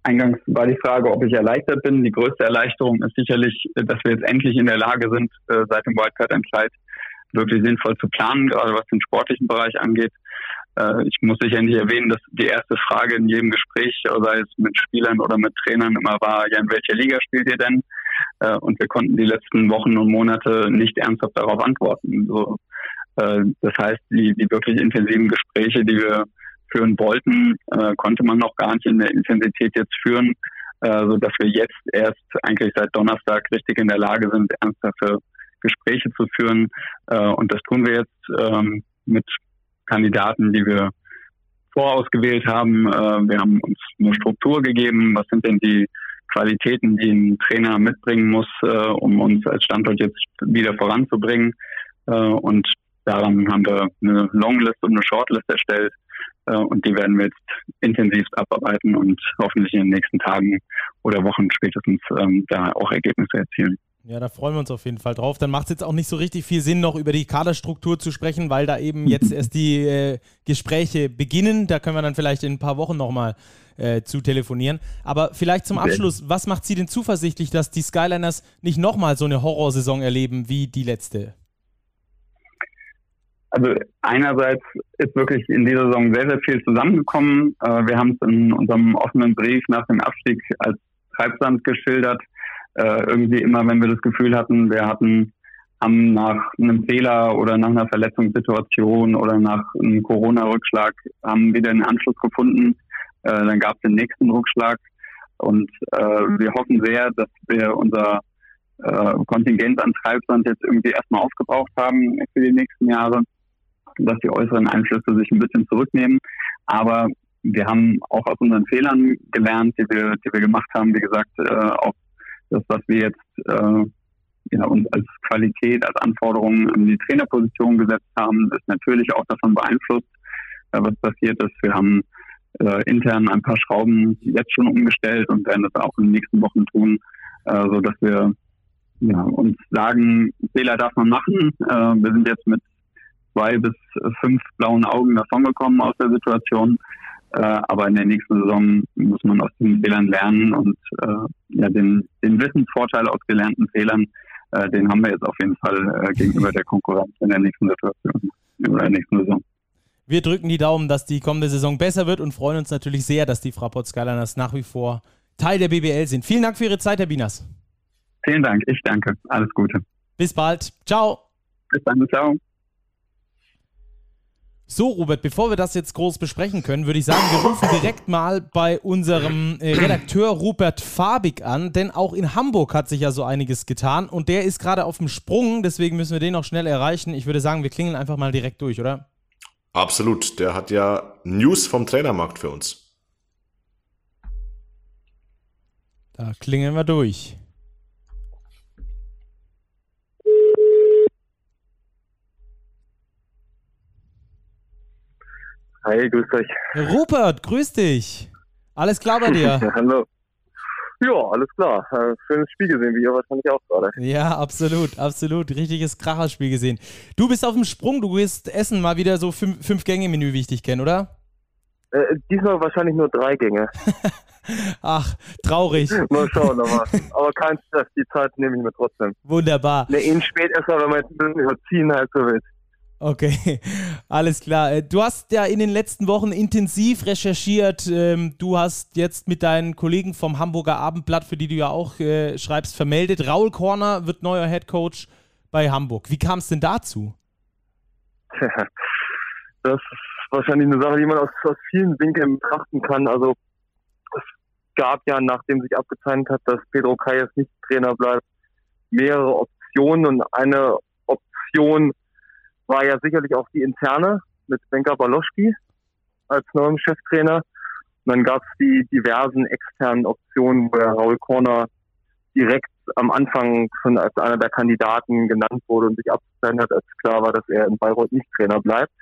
eingangs war die Frage, ob ich erleichtert bin. Die größte Erleichterung ist sicherlich, dass wir jetzt endlich in der Lage sind, äh, seit dem Wildcard-Entscheid wirklich sinnvoll zu planen, gerade was den sportlichen Bereich angeht. Äh, ich muss sicher nicht erwähnen, dass die erste Frage in jedem Gespräch, sei es mit Spielern oder mit Trainern, immer war, ja, in welcher Liga spielt ihr denn? Äh, und wir konnten die letzten Wochen und Monate nicht ernsthaft darauf antworten. So, äh, das heißt, die, die wirklich intensiven Gespräche, die wir führen wollten, konnte man noch gar nicht in der Intensität jetzt führen, so dass wir jetzt erst eigentlich seit Donnerstag richtig in der Lage sind, ernsthafte Gespräche zu führen. Und das tun wir jetzt ähm, mit Kandidaten, die wir vorausgewählt haben. Äh, wir haben uns eine Struktur gegeben. Was sind denn die Qualitäten, die ein Trainer mitbringen muss, äh, um uns als Standort jetzt wieder voranzubringen? Äh, und daran haben wir eine Longlist und eine Shortlist erstellt. Und die werden wir jetzt intensiv abarbeiten und hoffentlich in den nächsten Tagen oder Wochen spätestens ähm, da auch Ergebnisse erzielen. Ja, da freuen wir uns auf jeden Fall drauf. Dann macht es jetzt auch nicht so richtig viel Sinn, noch über die Kaderstruktur zu sprechen, weil da eben jetzt erst die äh, Gespräche beginnen. Da können wir dann vielleicht in ein paar Wochen nochmal äh, zu telefonieren. Aber vielleicht zum Abschluss, was macht Sie denn zuversichtlich, dass die Skyliners nicht nochmal so eine Horrorsaison erleben wie die letzte? Also einerseits ist wirklich in dieser Saison sehr, sehr viel zusammengekommen. Äh, wir haben es in unserem offenen Brief nach dem Abstieg als Treibsand geschildert. Äh, irgendwie immer, wenn wir das Gefühl hatten, wir hatten haben nach einem Fehler oder nach einer Verletzungssituation oder nach einem Corona-Rückschlag haben wieder einen Anschluss gefunden. Äh, dann gab es den nächsten Rückschlag und äh, wir hoffen sehr, dass wir unser äh, Kontingent an Treibsand jetzt irgendwie erstmal aufgebraucht haben für die nächsten Jahre dass die äußeren Einflüsse sich ein bisschen zurücknehmen. Aber wir haben auch aus unseren Fehlern gelernt, die wir, die wir gemacht haben. Wie gesagt, äh, auch das, was wir jetzt äh, ja, uns als Qualität, als Anforderungen an die Trainerposition gesetzt haben, ist natürlich auch davon beeinflusst, äh, was passiert ist. Wir haben äh, intern ein paar Schrauben jetzt schon umgestellt und werden das auch in den nächsten Wochen tun, äh, so dass wir ja, uns sagen, Fehler darf man machen. Äh, wir sind jetzt mit zwei bis fünf blauen Augen davongekommen aus der Situation. Äh, aber in der nächsten Saison muss man aus den Fehlern lernen und äh, ja, den, den Wissensvorteil aus gelernten Fehlern, äh, den haben wir jetzt auf jeden Fall äh, gegenüber der Konkurrenz in der nächsten Situation, in der nächsten Saison. Wir drücken die Daumen, dass die kommende Saison besser wird und freuen uns natürlich sehr, dass die Fraport Skyliners nach wie vor Teil der BBL sind. Vielen Dank für Ihre Zeit, Herr Binas. Vielen Dank, ich danke. Alles Gute. Bis bald. Ciao. Bis dann, ciao. So, Robert, bevor wir das jetzt groß besprechen können, würde ich sagen, wir rufen direkt mal bei unserem äh, Redakteur Rupert Fabig an, denn auch in Hamburg hat sich ja so einiges getan und der ist gerade auf dem Sprung, deswegen müssen wir den noch schnell erreichen. Ich würde sagen, wir klingeln einfach mal direkt durch, oder? Absolut, der hat ja News vom Trainermarkt für uns. Da klingeln wir durch. Hi, grüß euch. Rupert, grüß dich. Alles klar bei dir? Hallo. Ja, alles klar. Äh, schönes Spiel gesehen, wie ihr wahrscheinlich auch gerade. Ja, absolut, absolut. Richtiges Kracherspiel gesehen. Du bist auf dem Sprung, du gehst essen mal wieder so fünf, fünf Gänge-Menü, wie ich dich kenne, oder? Äh, diesmal wahrscheinlich nur drei Gänge. Ach, traurig. mal schauen, aber, aber kein Stress, die Zeit nehme ich mir trotzdem. Wunderbar. Ne, ihn spät erstmal, wenn man jetzt ein bisschen überziehen halt so will. Okay, alles klar. Äh, du hast ja in den letzten Wochen intensiv recherchiert. Ähm, du hast jetzt mit deinen Kollegen vom Hamburger Abendblatt, für die du ja auch äh, schreibst, vermeldet. Raul Korner wird neuer Head Coach bei Hamburg. Wie kam es denn dazu? Das ist wahrscheinlich eine Sache, die man aus, aus vielen Winkeln betrachten kann. Also es gab ja, nachdem sich abgezeichnet hat, dass Pedro Kayes nicht Trainer bleibt, mehrere Optionen und eine Option war ja sicherlich auch die interne mit Benka Baloschki als neuem Cheftrainer. Und dann gab es die diversen externen Optionen, wo Raul Korner direkt am Anfang schon als einer der Kandidaten genannt wurde und sich abgezeichnet hat, als klar war, dass er in Bayreuth nicht Trainer bleibt.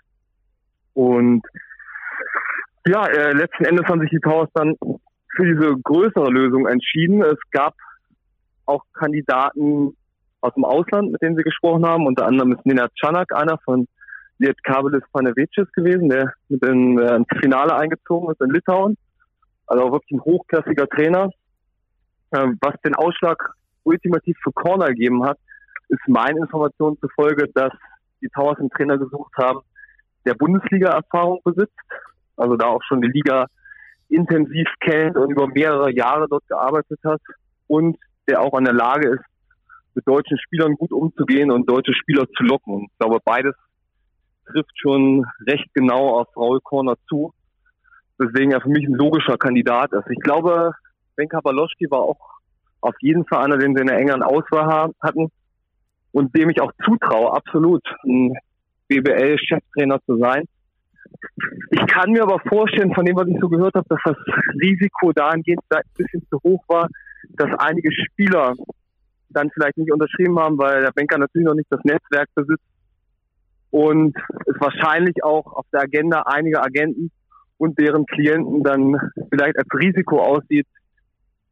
Und ja, äh, letzten Endes haben sich die Towers dann für diese größere Lösung entschieden. Es gab auch Kandidaten aus dem Ausland, mit denen sie gesprochen haben. Unter anderem ist Nina Canak einer von Liet Kabelis Panevicis gewesen, der mit in, äh, ins Finale eingezogen ist in Litauen. Also wirklich ein hochklassiger Trainer. Äh, was den Ausschlag ultimativ für Corner gegeben hat, ist meinen Informationen zufolge, dass die Towers einen Trainer gesucht haben, der Bundesliga-Erfahrung besitzt, also da auch schon die Liga intensiv kennt und über mehrere Jahre dort gearbeitet hat und der auch in der Lage ist, mit deutschen Spielern gut umzugehen und deutsche Spieler zu locken. Und ich glaube, beides trifft schon recht genau auf Raul Korner zu, weswegen er für mich ein logischer Kandidat ist. Ich glaube, Ben Kabaloschki war auch auf jeden Fall einer, den sie in der engeren Auswahl hatten und dem ich auch zutraue, absolut ein BBL-Cheftrainer zu sein. Ich kann mir aber vorstellen, von dem, was ich so gehört habe, dass das Risiko dahingehend ein bisschen zu hoch war, dass einige Spieler dann vielleicht nicht unterschrieben haben, weil der Banker natürlich noch nicht das Netzwerk besitzt und es wahrscheinlich auch auf der Agenda einiger Agenten und deren Klienten dann vielleicht als Risiko aussieht,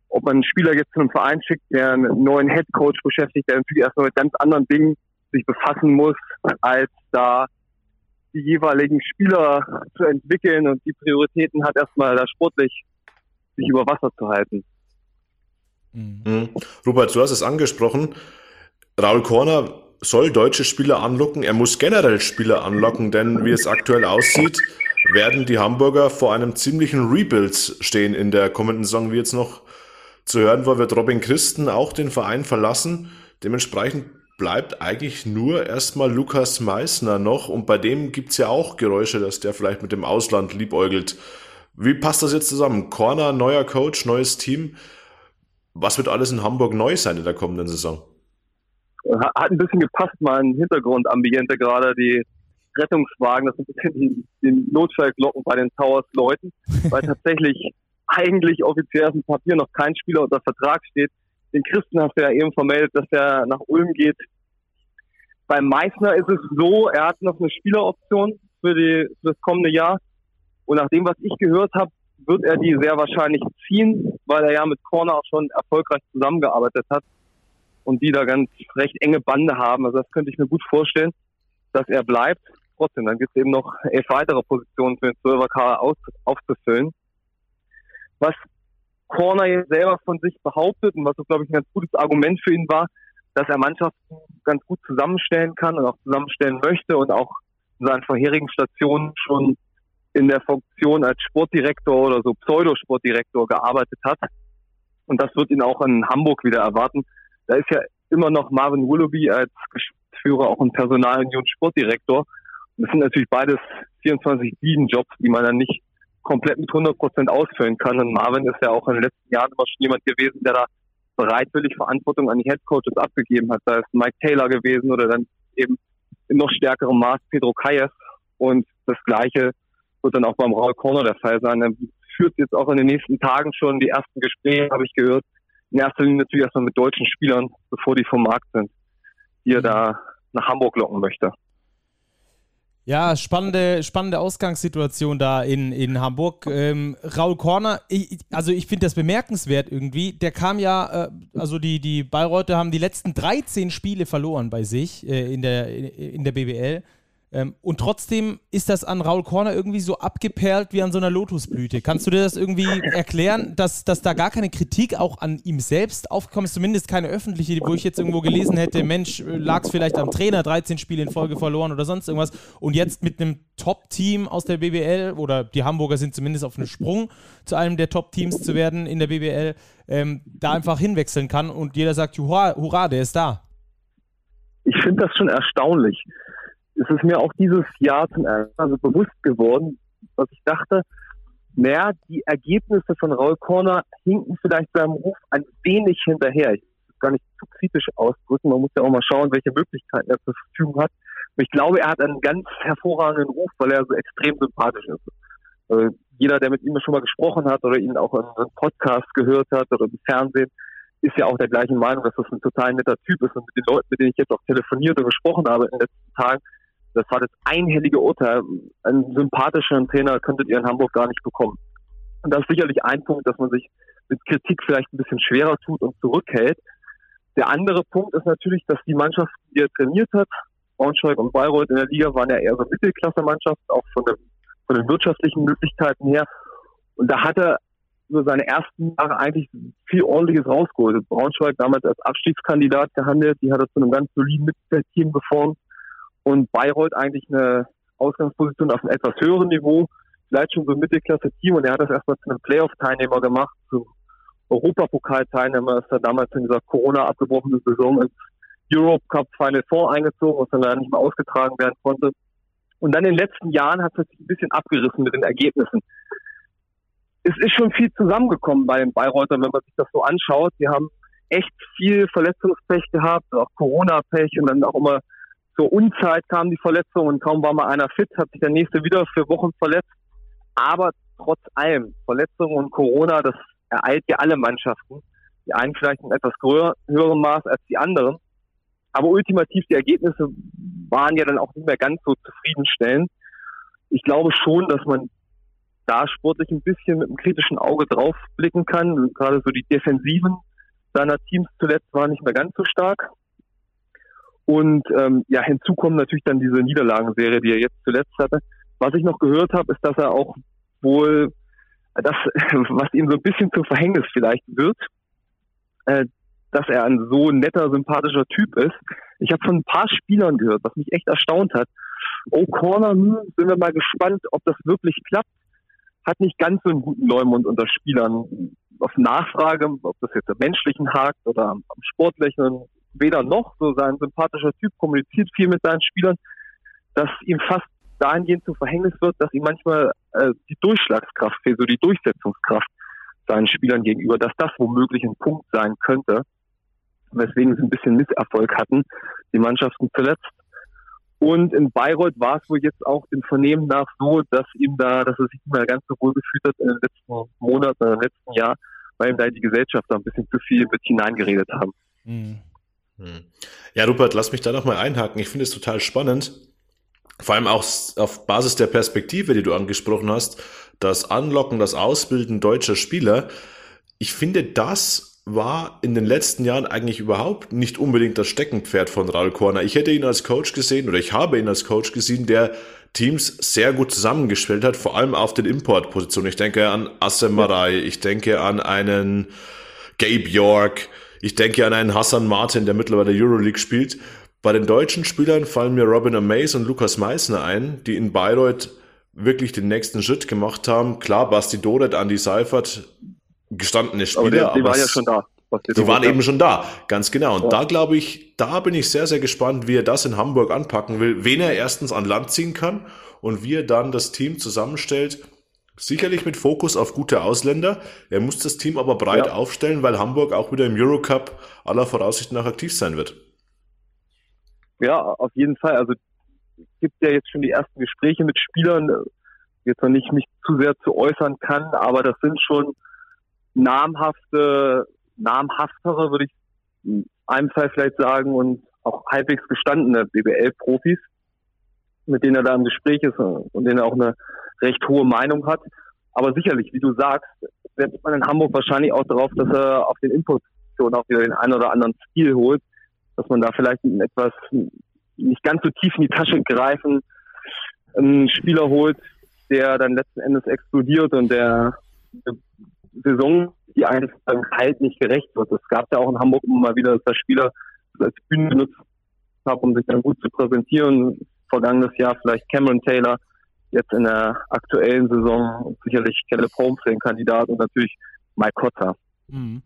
ob man einen Spieler jetzt zu einem Verein schickt, der einen neuen Head Coach beschäftigt, der natürlich erstmal mit ganz anderen Dingen sich befassen muss, als da die jeweiligen Spieler zu entwickeln und die Prioritäten hat erstmal da sportlich sich über Wasser zu halten. Mhm. mhm. Robert, du hast es angesprochen. Raul Korner soll deutsche Spieler anlocken. Er muss generell Spieler anlocken, denn wie es aktuell aussieht, werden die Hamburger vor einem ziemlichen Rebuild stehen in der kommenden Saison, wie jetzt noch zu hören war, wird Robin Christen auch den Verein verlassen. Dementsprechend bleibt eigentlich nur erstmal Lukas Meissner noch und bei dem gibt's ja auch Geräusche, dass der vielleicht mit dem Ausland liebäugelt. Wie passt das jetzt zusammen? Corner, neuer Coach, neues Team. Was wird alles in Hamburg neu sein in der kommenden Saison? Hat ein bisschen gepasst, mein Hintergrundambiente gerade, die Rettungswagen, das sind ein bisschen die, die Notfallglocken bei den Towers Leuten, weil tatsächlich eigentlich offiziell auf dem Papier noch kein Spieler unter Vertrag steht. Den Christen hast du ja eben vermeldet, dass er nach Ulm geht. Beim Meißner ist es so, er hat noch eine Spieleroption für, die, für das kommende Jahr. Und nach dem, was ich gehört habe, wird er die sehr wahrscheinlich ziehen, weil er ja mit Corner auch schon erfolgreich zusammengearbeitet hat und die da ganz recht enge Bande haben. Also das könnte ich mir gut vorstellen, dass er bleibt. Trotzdem, dann gibt es eben noch elf weitere Positionen für den 12er Kader aufzufüllen. Was Corner jetzt selber von sich behauptet und was, glaube ich, ein ganz gutes Argument für ihn war, dass er Mannschaften ganz gut zusammenstellen kann und auch zusammenstellen möchte und auch in seinen vorherigen Stationen schon in der Funktion als Sportdirektor oder so Pseudosportdirektor gearbeitet hat. Und das wird ihn auch in Hamburg wieder erwarten. Da ist ja immer noch Marvin Willoughby als Geschäftsführer auch ein Personalunion Sportdirektor. Das sind natürlich beides 24-7-Jobs, die man dann nicht komplett mit 100 Prozent ausfüllen kann. Und Marvin ist ja auch in den letzten Jahren immer schon jemand gewesen, der da bereitwillig Verantwortung an die Headcoaches abgegeben hat. Da ist Mike Taylor gewesen oder dann eben in noch stärkerem Maß Pedro Calles. Und das Gleiche wird dann auch beim Raul Corner der Fall sein. Er führt jetzt auch in den nächsten Tagen schon die ersten Gespräche, habe ich gehört. In erster Linie natürlich erstmal mit deutschen Spielern, bevor die vom Markt sind, die er da nach Hamburg locken möchte. Ja, spannende, spannende Ausgangssituation da in, in Hamburg. Ähm, Raul Korner, ich, also ich finde das bemerkenswert irgendwie. Der kam ja, äh, also die, die Bayreuther haben die letzten 13 Spiele verloren bei sich äh, in, der, in der BBL. Ähm, und trotzdem ist das an Raul Korner irgendwie so abgeperlt wie an so einer Lotusblüte. Kannst du dir das irgendwie erklären, dass, dass da gar keine Kritik auch an ihm selbst aufgekommen ist? Zumindest keine öffentliche, wo ich jetzt irgendwo gelesen hätte, Mensch, lag es vielleicht am Trainer, 13 Spiele in Folge verloren oder sonst irgendwas. Und jetzt mit einem Top-Team aus der BBL oder die Hamburger sind zumindest auf einem Sprung zu einem der Top-Teams zu werden in der BBL, ähm, da einfach hinwechseln kann und jeder sagt, hurra, hurra der ist da. Ich finde das schon erstaunlich es ist mir auch dieses Jahr zum ersten Mal so bewusst geworden, was ich dachte, naja, die Ergebnisse von Raul Corner hinken vielleicht seinem Ruf ein wenig hinterher. Ich will gar nicht zu kritisch ausdrücken. Man muss ja auch mal schauen, welche Möglichkeiten er zur Verfügung hat. Ich glaube, er hat einen ganz hervorragenden Ruf, weil er so extrem sympathisch ist. Also jeder, der mit ihm schon mal gesprochen hat oder ihn auch in einem Podcast gehört hat oder im Fernsehen, ist ja auch der gleichen Meinung, dass das ein total netter Typ ist. Und mit den Leuten, mit denen ich jetzt auch telefoniert und gesprochen habe in den letzten Tagen, das war das einhellige Urteil. Einen sympathischen Trainer könntet ihr in Hamburg gar nicht bekommen. Und das ist sicherlich ein Punkt, dass man sich mit Kritik vielleicht ein bisschen schwerer tut und zurückhält. Der andere Punkt ist natürlich, dass die Mannschaft, die er trainiert hat, Braunschweig und Bayreuth in der Liga waren ja eher so Mittelklasse-Mannschaften, auch von, der, von den wirtschaftlichen Möglichkeiten her. Und da hat er über seine ersten Jahre eigentlich viel Ordentliches rausgeholt. Braunschweig damals als Abstiegskandidat gehandelt, die hat er zu einem ganz soliden Mittelteam geformt und Bayreuth eigentlich eine Ausgangsposition auf einem etwas höheren Niveau, vielleicht schon so Mittelklasse-Team und er hat das erstmal zu einem Playoff-Teilnehmer gemacht, zum Europapokal-Teilnehmer, ist er damals in dieser Corona abgebrochenen Saison ins Europe Cup Final Four eingezogen, was dann leider nicht mehr ausgetragen werden konnte. Und dann in den letzten Jahren hat es sich ein bisschen abgerissen mit den Ergebnissen. Es ist schon viel zusammengekommen bei den Bayreutern, wenn man sich das so anschaut. Sie haben echt viel Verletzungspech gehabt, auch Corona-Pech und dann auch immer zur Unzeit kam die Verletzung und kaum war mal einer fit, hat sich der nächste wieder für Wochen verletzt. Aber trotz allem, Verletzungen und Corona, das ereilt ja alle Mannschaften. Die einen vielleicht in etwas höherem Maß als die anderen. Aber ultimativ die Ergebnisse waren ja dann auch nicht mehr ganz so zufriedenstellend. Ich glaube schon, dass man da sportlich ein bisschen mit einem kritischen Auge drauf blicken kann. Gerade so die Defensiven seiner Teams zuletzt waren nicht mehr ganz so stark. Und ähm, ja, hinzu kommt natürlich dann diese Niederlagenserie, die er jetzt zuletzt hatte. Was ich noch gehört habe, ist, dass er auch wohl das, was ihm so ein bisschen zum Verhängnis vielleicht wird, äh, dass er ein so netter, sympathischer Typ ist. Ich habe von ein paar Spielern gehört, was mich echt erstaunt hat. Corner, hm, sind wir mal gespannt, ob das wirklich klappt. Hat nicht ganz so einen guten Leumund unter Spielern. Auf Nachfrage, ob das jetzt am menschlichen hakt oder am, am sportlichen, weder noch. So sein sympathischer Typ kommuniziert viel mit seinen Spielern, dass ihm fast dahingehend zum Verhängnis wird, dass ihm manchmal äh, die Durchschlagskraft fehlt, so die Durchsetzungskraft seinen Spielern gegenüber, dass das womöglich ein Punkt sein könnte, weswegen sie ein bisschen Misserfolg hatten, die Mannschaften zuletzt. Und in Bayreuth war es wohl jetzt auch dem Vernehmen nach so, dass ihm da, dass er sich nicht mehr ganz so wohl gefühlt hat in den letzten Monaten, im letzten Jahr, weil ihm da die Gesellschafter ein bisschen zu viel mit hineingeredet haben. Mhm. Ja, Rupert, lass mich da noch mal einhaken. Ich finde es total spannend. Vor allem auch auf Basis der Perspektive, die du angesprochen hast, das Anlocken, das Ausbilden deutscher Spieler. Ich finde, das war in den letzten Jahren eigentlich überhaupt nicht unbedingt das Steckenpferd von Raul Korner. Ich hätte ihn als Coach gesehen oder ich habe ihn als Coach gesehen, der Teams sehr gut zusammengestellt hat, vor allem auf den Importpositionen. Ich denke an Assem Marai, ich denke an einen Gabe York, ich denke an einen Hassan Martin, der mittlerweile Euroleague spielt. Bei den deutschen Spielern fallen mir Robin Amaze und Lukas Meissner ein, die in Bayreuth wirklich den nächsten Schritt gemacht haben. Klar, Basti Doret, Andy Seifert, gestandene Spieler. Aber die, die waren ja schon da. Die waren eben schon da, ganz genau. Und ja. da glaube ich, da bin ich sehr, sehr gespannt, wie er das in Hamburg anpacken will, wen er erstens an Land ziehen kann und wie er dann das Team zusammenstellt, Sicherlich mit Fokus auf gute Ausländer. Er muss das Team aber breit ja. aufstellen, weil Hamburg auch wieder im Eurocup aller Voraussicht nach aktiv sein wird. Ja, auf jeden Fall. Also es gibt ja jetzt schon die ersten Gespräche mit Spielern, jetzt noch nicht mich zu sehr zu äußern kann, aber das sind schon namhafte, namhaftere, würde ich in einem Fall vielleicht sagen, und auch halbwegs gestandene BBL-Profis, mit denen er da im Gespräch ist und denen er auch eine recht hohe Meinung hat. Aber sicherlich, wie du sagst, setzt man in Hamburg wahrscheinlich auch darauf, dass er auf den Inpositionen auch wieder den einen oder anderen Stil holt, dass man da vielleicht etwas nicht ganz so tief in die Tasche greifen, einen Spieler holt, der dann letzten Endes explodiert und der Saison, die eigentlich Halt nicht gerecht wird. Es gab ja auch in Hamburg immer mal wieder, dass der Spieler als Bühne benutzt hat, um sich dann gut zu präsentieren. Vergangenes Jahr vielleicht Cameron Taylor, jetzt in der aktuellen Saison sicherlich Caleb Holmes den Kandidat und natürlich Mike Cotter. Mhm.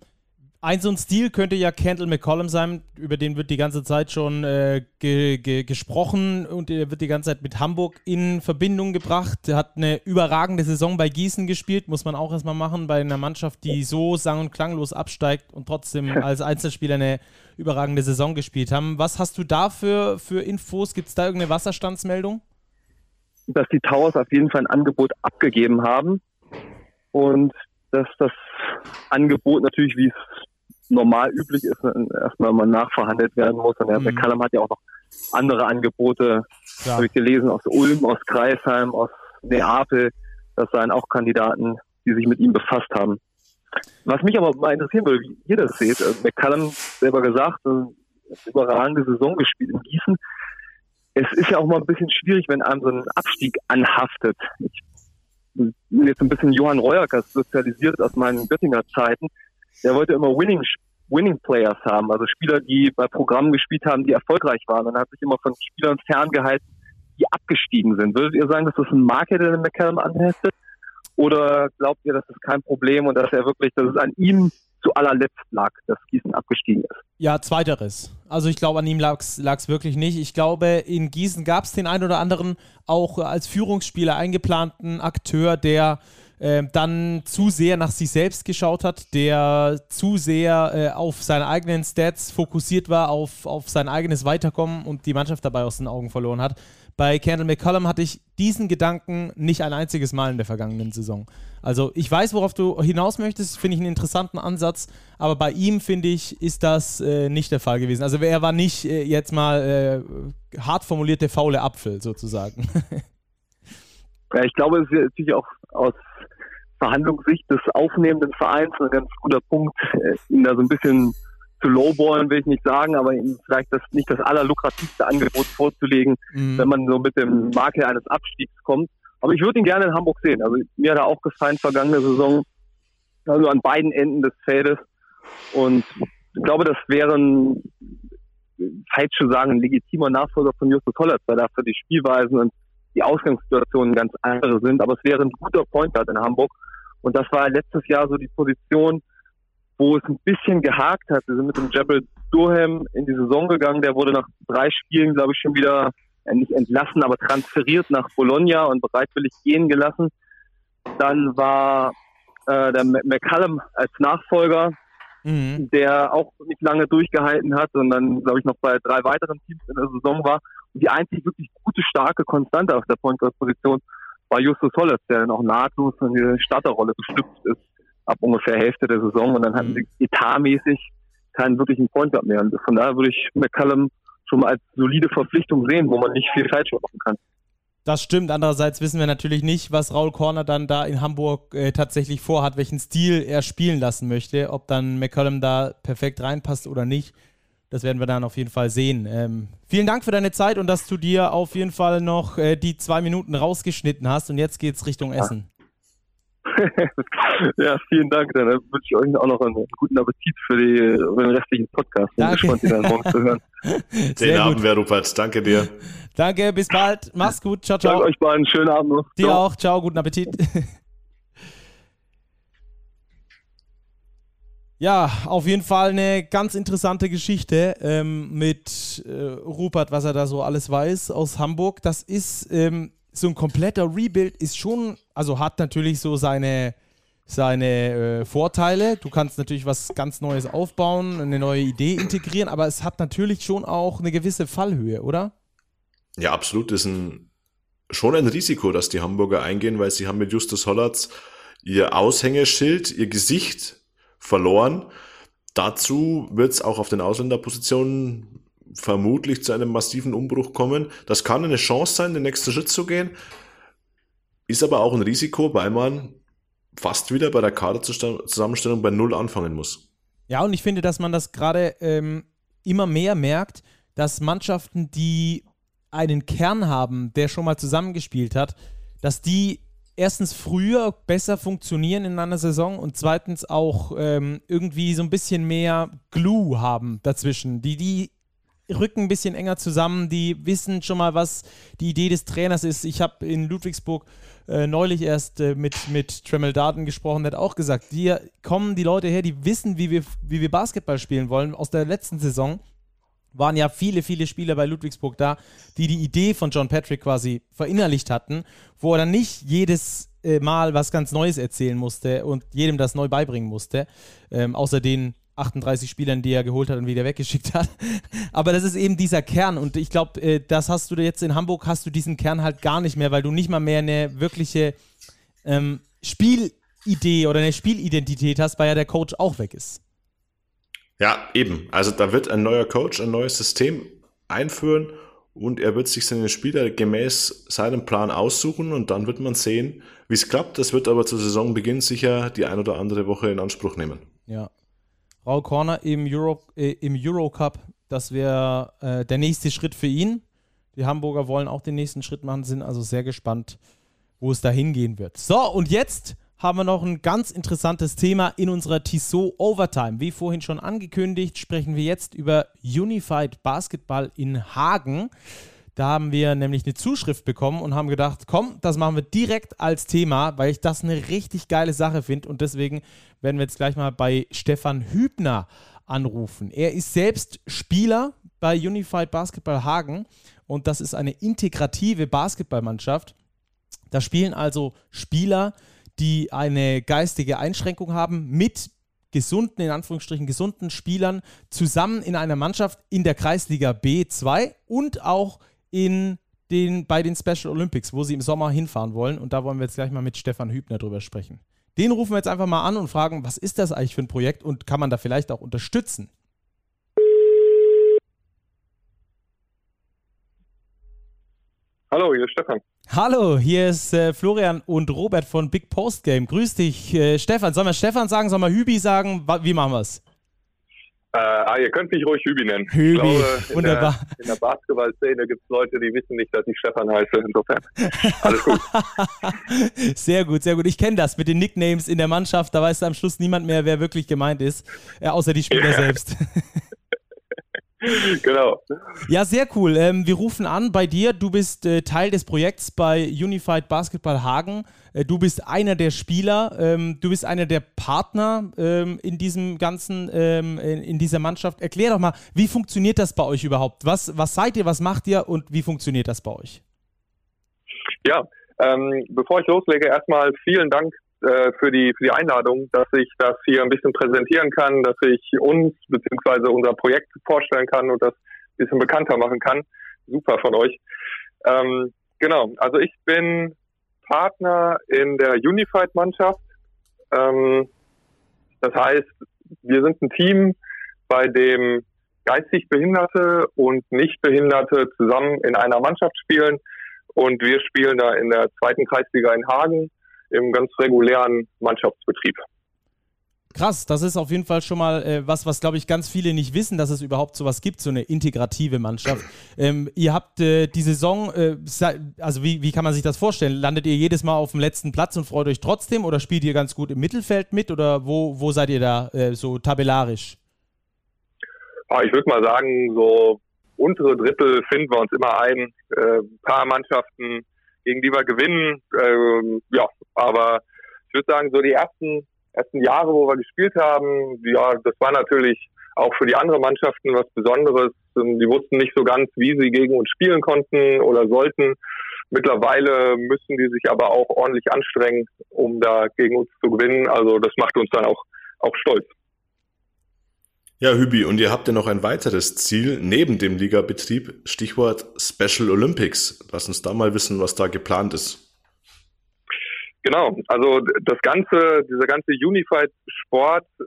Ein so ein Stil könnte ja Kendall McCollum sein, über den wird die ganze Zeit schon äh, ge ge gesprochen und er wird die ganze Zeit mit Hamburg in Verbindung gebracht. Er hat eine überragende Saison bei Gießen gespielt, muss man auch erstmal machen, bei einer Mannschaft, die so sang- und klanglos absteigt und trotzdem als Einzelspieler eine überragende Saison gespielt haben. Was hast du da für, für Infos? Gibt es da irgendeine Wasserstandsmeldung? Dass die Towers auf jeden Fall ein Angebot abgegeben haben und dass das Angebot natürlich, wie es normal üblich ist, erstmal mal nachverhandelt werden muss. Und der mhm. Callum hat ja auch noch andere Angebote, ja. habe ich gelesen, aus Ulm, aus Kreisheim, aus Neapel. Das seien auch Kandidaten, die sich mit ihm befasst haben. Was mich aber mal interessieren würde, wie ihr das seht. Also McCallum selber gesagt, eine überragende Saison gespielt in Gießen es ist ja auch mal ein bisschen schwierig, wenn einem so ein Abstieg anhaftet. Ich bin jetzt ein bisschen Johann Reuerkers sozialisiert aus meinen Göttinger Zeiten. Der wollte immer Winning, Winning Players haben, also Spieler, die bei Programmen gespielt haben, die erfolgreich waren. Und er hat sich immer von Spielern ferngehalten, die abgestiegen sind. Würdet ihr sagen, dass das ein Marke, den McCallum anheftet? Oder glaubt ihr, das ist kein Problem und dass er wirklich, dass es an ihm zu allerletzt lag, dass Gießen abgestiegen ist. Ja, zweiteres. Also ich glaube, an ihm lag es wirklich nicht. Ich glaube, in Gießen gab es den einen oder anderen auch als Führungsspieler eingeplanten Akteur, der äh, dann zu sehr nach sich selbst geschaut hat, der zu sehr äh, auf seine eigenen Stats fokussiert war, auf, auf sein eigenes Weiterkommen und die Mannschaft dabei aus den Augen verloren hat. Bei Kendall McCollum hatte ich diesen Gedanken nicht ein einziges Mal in der vergangenen Saison. Also ich weiß, worauf du hinaus möchtest, finde ich einen interessanten Ansatz, aber bei ihm, finde ich, ist das äh, nicht der Fall gewesen. Also er war nicht äh, jetzt mal äh, hart formulierte faule Apfel sozusagen. ja, ich glaube, es ist natürlich auch aus Verhandlungssicht des aufnehmenden Vereins ein ganz guter Punkt, äh, ihn da so ein bisschen zu lowballen will ich nicht sagen, aber ihm vielleicht das nicht das allerlukrativste Angebot vorzulegen, mhm. wenn man so mit dem Makel eines Abstiegs kommt. Aber ich würde ihn gerne in Hamburg sehen. Also mir hat er auch gefallen vergangene Saison, also an beiden Enden des Feldes. Und ich glaube, das wäre ein, falsch zu sagen, ein legitimer Nachfolger von Justus Hollatz, weil dafür die Spielweisen und die Ausgangssituationen ganz andere sind. Aber es wäre ein guter Point Guard in Hamburg. Und das war letztes Jahr so die Position, wo es ein bisschen gehakt hat. Wir sind mit dem Jebel Durham in die Saison gegangen. Der wurde nach drei Spielen, glaube ich, schon wieder äh, nicht entlassen, aber transferiert nach Bologna und bereitwillig gehen gelassen. Dann war äh, der McCallum als Nachfolger, mhm. der auch nicht lange durchgehalten hat und dann, glaube ich, noch bei drei weiteren Teams in der Saison war. Und die einzig wirklich gute, starke Konstante auf der Point Guard Position war Justus Holles, der dann auch nahtlos in die Starterrolle geschlüpft ist ab ungefähr Hälfte der Saison und dann hatten sie etatmäßig keinen wirklichen Point Guard mehr. Und von daher würde ich McCallum schon mal als solide Verpflichtung sehen, wo man nicht viel falsch machen kann. Das stimmt. Andererseits wissen wir natürlich nicht, was Raul Korner dann da in Hamburg äh, tatsächlich vorhat, welchen Stil er spielen lassen möchte. Ob dann McCollum da perfekt reinpasst oder nicht, das werden wir dann auf jeden Fall sehen. Ähm, vielen Dank für deine Zeit und dass du dir auf jeden Fall noch äh, die zwei Minuten rausgeschnitten hast. Und jetzt geht's Richtung Essen. ja, vielen Dank. Dann wünsche ich euch auch noch einen guten Appetit für, die, für den restlichen Podcast. Bin gespannt, ihn dann morgen zu hören. Den Abend, wer Rupert. Danke dir. Danke, bis bald. Mach's gut. Ciao, ciao. Danke euch beiden. Schönen Abend noch. Dir ciao. auch. Ciao, guten Appetit. Ja, auf jeden Fall eine ganz interessante Geschichte ähm, mit äh, Rupert, was er da so alles weiß aus Hamburg. Das ist ähm, so ein kompletter Rebuild ist schon, also hat natürlich so seine, seine äh, Vorteile. Du kannst natürlich was ganz Neues aufbauen, eine neue Idee integrieren, aber es hat natürlich schon auch eine gewisse Fallhöhe, oder? Ja, absolut. Das ist ein, schon ein Risiko, dass die Hamburger eingehen, weil sie haben mit Justus Hollatz ihr Aushängeschild, ihr Gesicht verloren. Dazu wird es auch auf den Ausländerpositionen vermutlich zu einem massiven Umbruch kommen. Das kann eine Chance sein, den nächsten Schritt zu gehen, ist aber auch ein Risiko, weil man fast wieder bei der Kaderzusammenstellung bei Null anfangen muss. Ja, und ich finde, dass man das gerade ähm, immer mehr merkt, dass Mannschaften, die einen Kern haben, der schon mal zusammengespielt hat, dass die erstens früher besser funktionieren in einer Saison und zweitens auch ähm, irgendwie so ein bisschen mehr Glue haben dazwischen, die die rücken ein bisschen enger zusammen, die wissen schon mal, was die Idee des Trainers ist. Ich habe in Ludwigsburg äh, neulich erst äh, mit, mit Tremel Darden gesprochen, der hat auch gesagt, hier kommen die Leute her, die wissen, wie wir, wie wir Basketball spielen wollen. Aus der letzten Saison waren ja viele, viele Spieler bei Ludwigsburg da, die die Idee von John Patrick quasi verinnerlicht hatten, wo er dann nicht jedes äh, Mal was ganz Neues erzählen musste und jedem das neu beibringen musste, ähm, außer den 38 Spielern, die er geholt hat und wieder weggeschickt hat. Aber das ist eben dieser Kern und ich glaube, äh, das hast du jetzt in Hamburg, hast du diesen Kern halt gar nicht mehr, weil du nicht mal mehr eine wirkliche ähm, Spielidee oder eine Spielidentität hast, weil ja der Coach auch weg ist. Ja, eben. Also da wird ein neuer Coach ein neues System einführen und er wird sich seine Spieler gemäß seinem Plan aussuchen und dann wird man sehen, wie es klappt. Das wird aber zu Saisonbeginn sicher die ein oder andere Woche in Anspruch nehmen. Ja, Raul Corner im, Euro, äh, im Eurocup, das wäre äh, der nächste Schritt für ihn. Die Hamburger wollen auch den nächsten Schritt machen, sind also sehr gespannt, wo es da hingehen wird. So, und jetzt haben wir noch ein ganz interessantes Thema in unserer Tissot Overtime. Wie vorhin schon angekündigt, sprechen wir jetzt über Unified Basketball in Hagen. Da haben wir nämlich eine Zuschrift bekommen und haben gedacht, komm, das machen wir direkt als Thema, weil ich das eine richtig geile Sache finde. Und deswegen werden wir jetzt gleich mal bei Stefan Hübner anrufen. Er ist selbst Spieler bei Unified Basketball Hagen und das ist eine integrative Basketballmannschaft. Da spielen also Spieler, die eine geistige Einschränkung haben, mit gesunden, in Anführungsstrichen gesunden Spielern zusammen in einer Mannschaft in der Kreisliga B2 und auch in den, bei den Special Olympics, wo sie im Sommer hinfahren wollen. Und da wollen wir jetzt gleich mal mit Stefan Hübner drüber sprechen. Den rufen wir jetzt einfach mal an und fragen, was ist das eigentlich für ein Projekt und kann man da vielleicht auch unterstützen? Hallo, hier ist Stefan. Hallo, hier ist äh, Florian und Robert von Big Post Game. Grüß dich, äh, Stefan. Sollen wir Stefan sagen, sollen wir Hübi sagen? Wie machen wir es? Äh, ah, ihr könnt mich ruhig Hübi nennen. Hübi, ich glaube, in wunderbar. Der, in der Basketballszene gibt es Leute, die wissen nicht, dass ich Stefan heiße. Insofern, alles gut. sehr gut, sehr gut. Ich kenne das mit den Nicknames in der Mannschaft. Da weiß am Schluss niemand mehr, wer wirklich gemeint ist, äh, außer die Spieler ja. selbst. genau. Ja, sehr cool. Ähm, wir rufen an bei dir. Du bist äh, Teil des Projekts bei Unified Basketball Hagen. Äh, du bist einer der Spieler. Ähm, du bist einer der Partner ähm, in diesem ganzen, ähm, in, in, dieser Mannschaft. Erklär doch mal, wie funktioniert das bei euch überhaupt? Was, was seid ihr, was macht ihr und wie funktioniert das bei euch? Ja, ähm, bevor ich loslege, erstmal vielen Dank äh, für die, für die Einladung, dass ich das hier ein bisschen präsentieren kann, dass ich uns bzw. unser Projekt vorstellen kann und das ein bisschen bekannter machen kann. Super von euch. Ähm, genau, also ich bin Partner in der Unified-Mannschaft. Ähm, das heißt, wir sind ein Team, bei dem geistig Behinderte und Nichtbehinderte zusammen in einer Mannschaft spielen. Und wir spielen da in der zweiten Kreisliga in Hagen im ganz regulären Mannschaftsbetrieb. Krass, das ist auf jeden Fall schon mal äh, was, was glaube ich ganz viele nicht wissen, dass es überhaupt sowas gibt, so eine integrative Mannschaft. Ähm, ihr habt äh, die Saison, äh, also wie, wie kann man sich das vorstellen? Landet ihr jedes Mal auf dem letzten Platz und freut euch trotzdem oder spielt ihr ganz gut im Mittelfeld mit oder wo, wo seid ihr da äh, so tabellarisch? Ah, ich würde mal sagen, so untere Drittel finden wir uns immer ein. Ein äh, paar Mannschaften gegen die wir gewinnen. Ähm, ja, aber ich würde sagen, so die ersten, ersten Jahre, wo wir gespielt haben, ja, das war natürlich auch für die anderen Mannschaften was Besonderes. Ähm, die wussten nicht so ganz, wie sie gegen uns spielen konnten oder sollten. Mittlerweile müssen die sich aber auch ordentlich anstrengen, um da gegen uns zu gewinnen. Also das macht uns dann auch, auch stolz. Ja, Hübi, und ihr habt ja noch ein weiteres Ziel neben dem Ligabetrieb, Stichwort Special Olympics. Lass uns da mal wissen, was da geplant ist. Genau, also das ganze, dieser ganze Unified Sport, äh,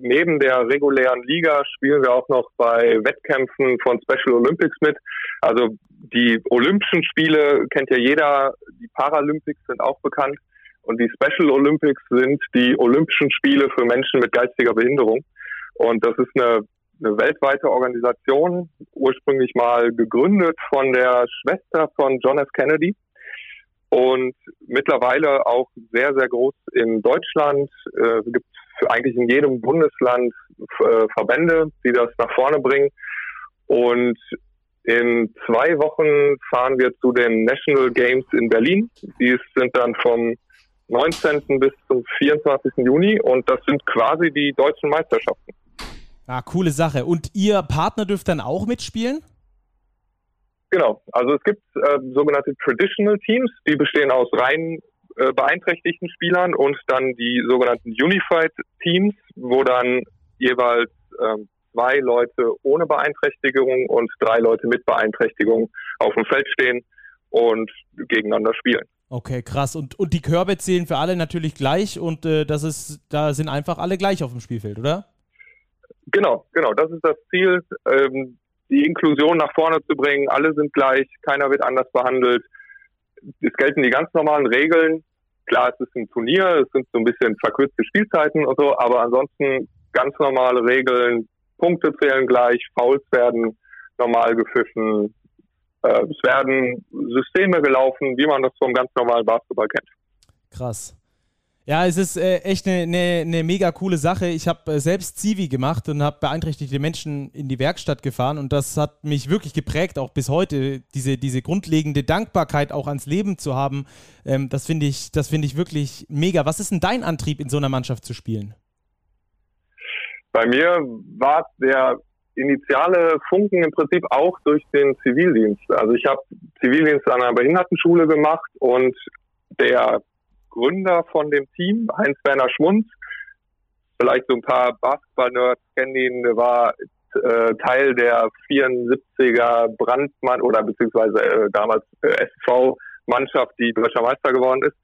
neben der regulären Liga spielen wir auch noch bei Wettkämpfen von Special Olympics mit. Also die Olympischen Spiele kennt ja jeder, die Paralympics sind auch bekannt. Und die Special Olympics sind die Olympischen Spiele für Menschen mit geistiger Behinderung. Und das ist eine, eine weltweite Organisation, ursprünglich mal gegründet von der Schwester von John F. Kennedy und mittlerweile auch sehr, sehr groß in Deutschland. Äh, es gibt eigentlich in jedem Bundesland äh, Verbände, die das nach vorne bringen. Und in zwei Wochen fahren wir zu den National Games in Berlin. Die sind dann vom 19. bis zum 24. Juni und das sind quasi die deutschen Meisterschaften. Ah, coole Sache. Und Ihr Partner dürft dann auch mitspielen? Genau. Also es gibt äh, sogenannte Traditional Teams, die bestehen aus rein äh, beeinträchtigten Spielern und dann die sogenannten Unified Teams, wo dann jeweils äh, zwei Leute ohne Beeinträchtigung und drei Leute mit Beeinträchtigung auf dem Feld stehen und gegeneinander spielen. Okay, krass. Und, und die Körbe zählen für alle natürlich gleich und äh, das ist, da sind einfach alle gleich auf dem Spielfeld, oder? Genau, genau. Das ist das Ziel, ähm, die Inklusion nach vorne zu bringen. Alle sind gleich, keiner wird anders behandelt. Es gelten die ganz normalen Regeln. Klar, es ist ein Turnier, es sind so ein bisschen verkürzte Spielzeiten und so, aber ansonsten ganz normale Regeln. Punkte zählen gleich, Fouls werden normal gepfiffen. Äh, es werden Systeme gelaufen, wie man das vom ganz normalen Basketball kennt. Krass. Ja, es ist äh, echt eine ne, ne mega coole Sache. Ich habe äh, selbst Zivi gemacht und habe beeinträchtigte Menschen in die Werkstatt gefahren und das hat mich wirklich geprägt, auch bis heute, diese, diese grundlegende Dankbarkeit auch ans Leben zu haben. Ähm, das finde ich, das ich wirklich mega. Was ist denn dein Antrieb, in so einer Mannschaft zu spielen? Bei mir war der initiale Funken im Prinzip auch durch den Zivildienst. Also ich habe Zivildienst an einer Behindertenschule gemacht und der Gründer von dem Team, Heinz-Werner Schmunz. Vielleicht so ein paar Basketball-Nerds kennen ihn, war äh, Teil der 74er Brandmann oder beziehungsweise äh, damals äh, SV-Mannschaft, die deutscher Meister geworden ist.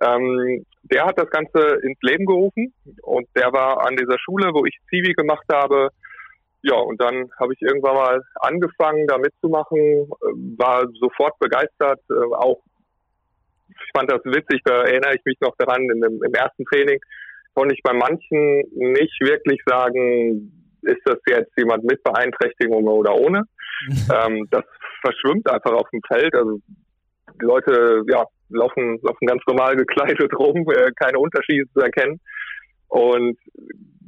Ähm, der hat das Ganze ins Leben gerufen und der war an dieser Schule, wo ich Zivi gemacht habe. Ja, und dann habe ich irgendwann mal angefangen, da mitzumachen, äh, war sofort begeistert, äh, auch ich fand das witzig, da erinnere ich mich noch daran, in dem, im ersten Training konnte ich bei manchen nicht wirklich sagen, ist das jetzt jemand mit Beeinträchtigung oder ohne. ähm, das verschwimmt einfach auf dem Feld. Also die Leute ja, laufen, laufen ganz normal gekleidet rum, äh, keine Unterschiede zu erkennen. Und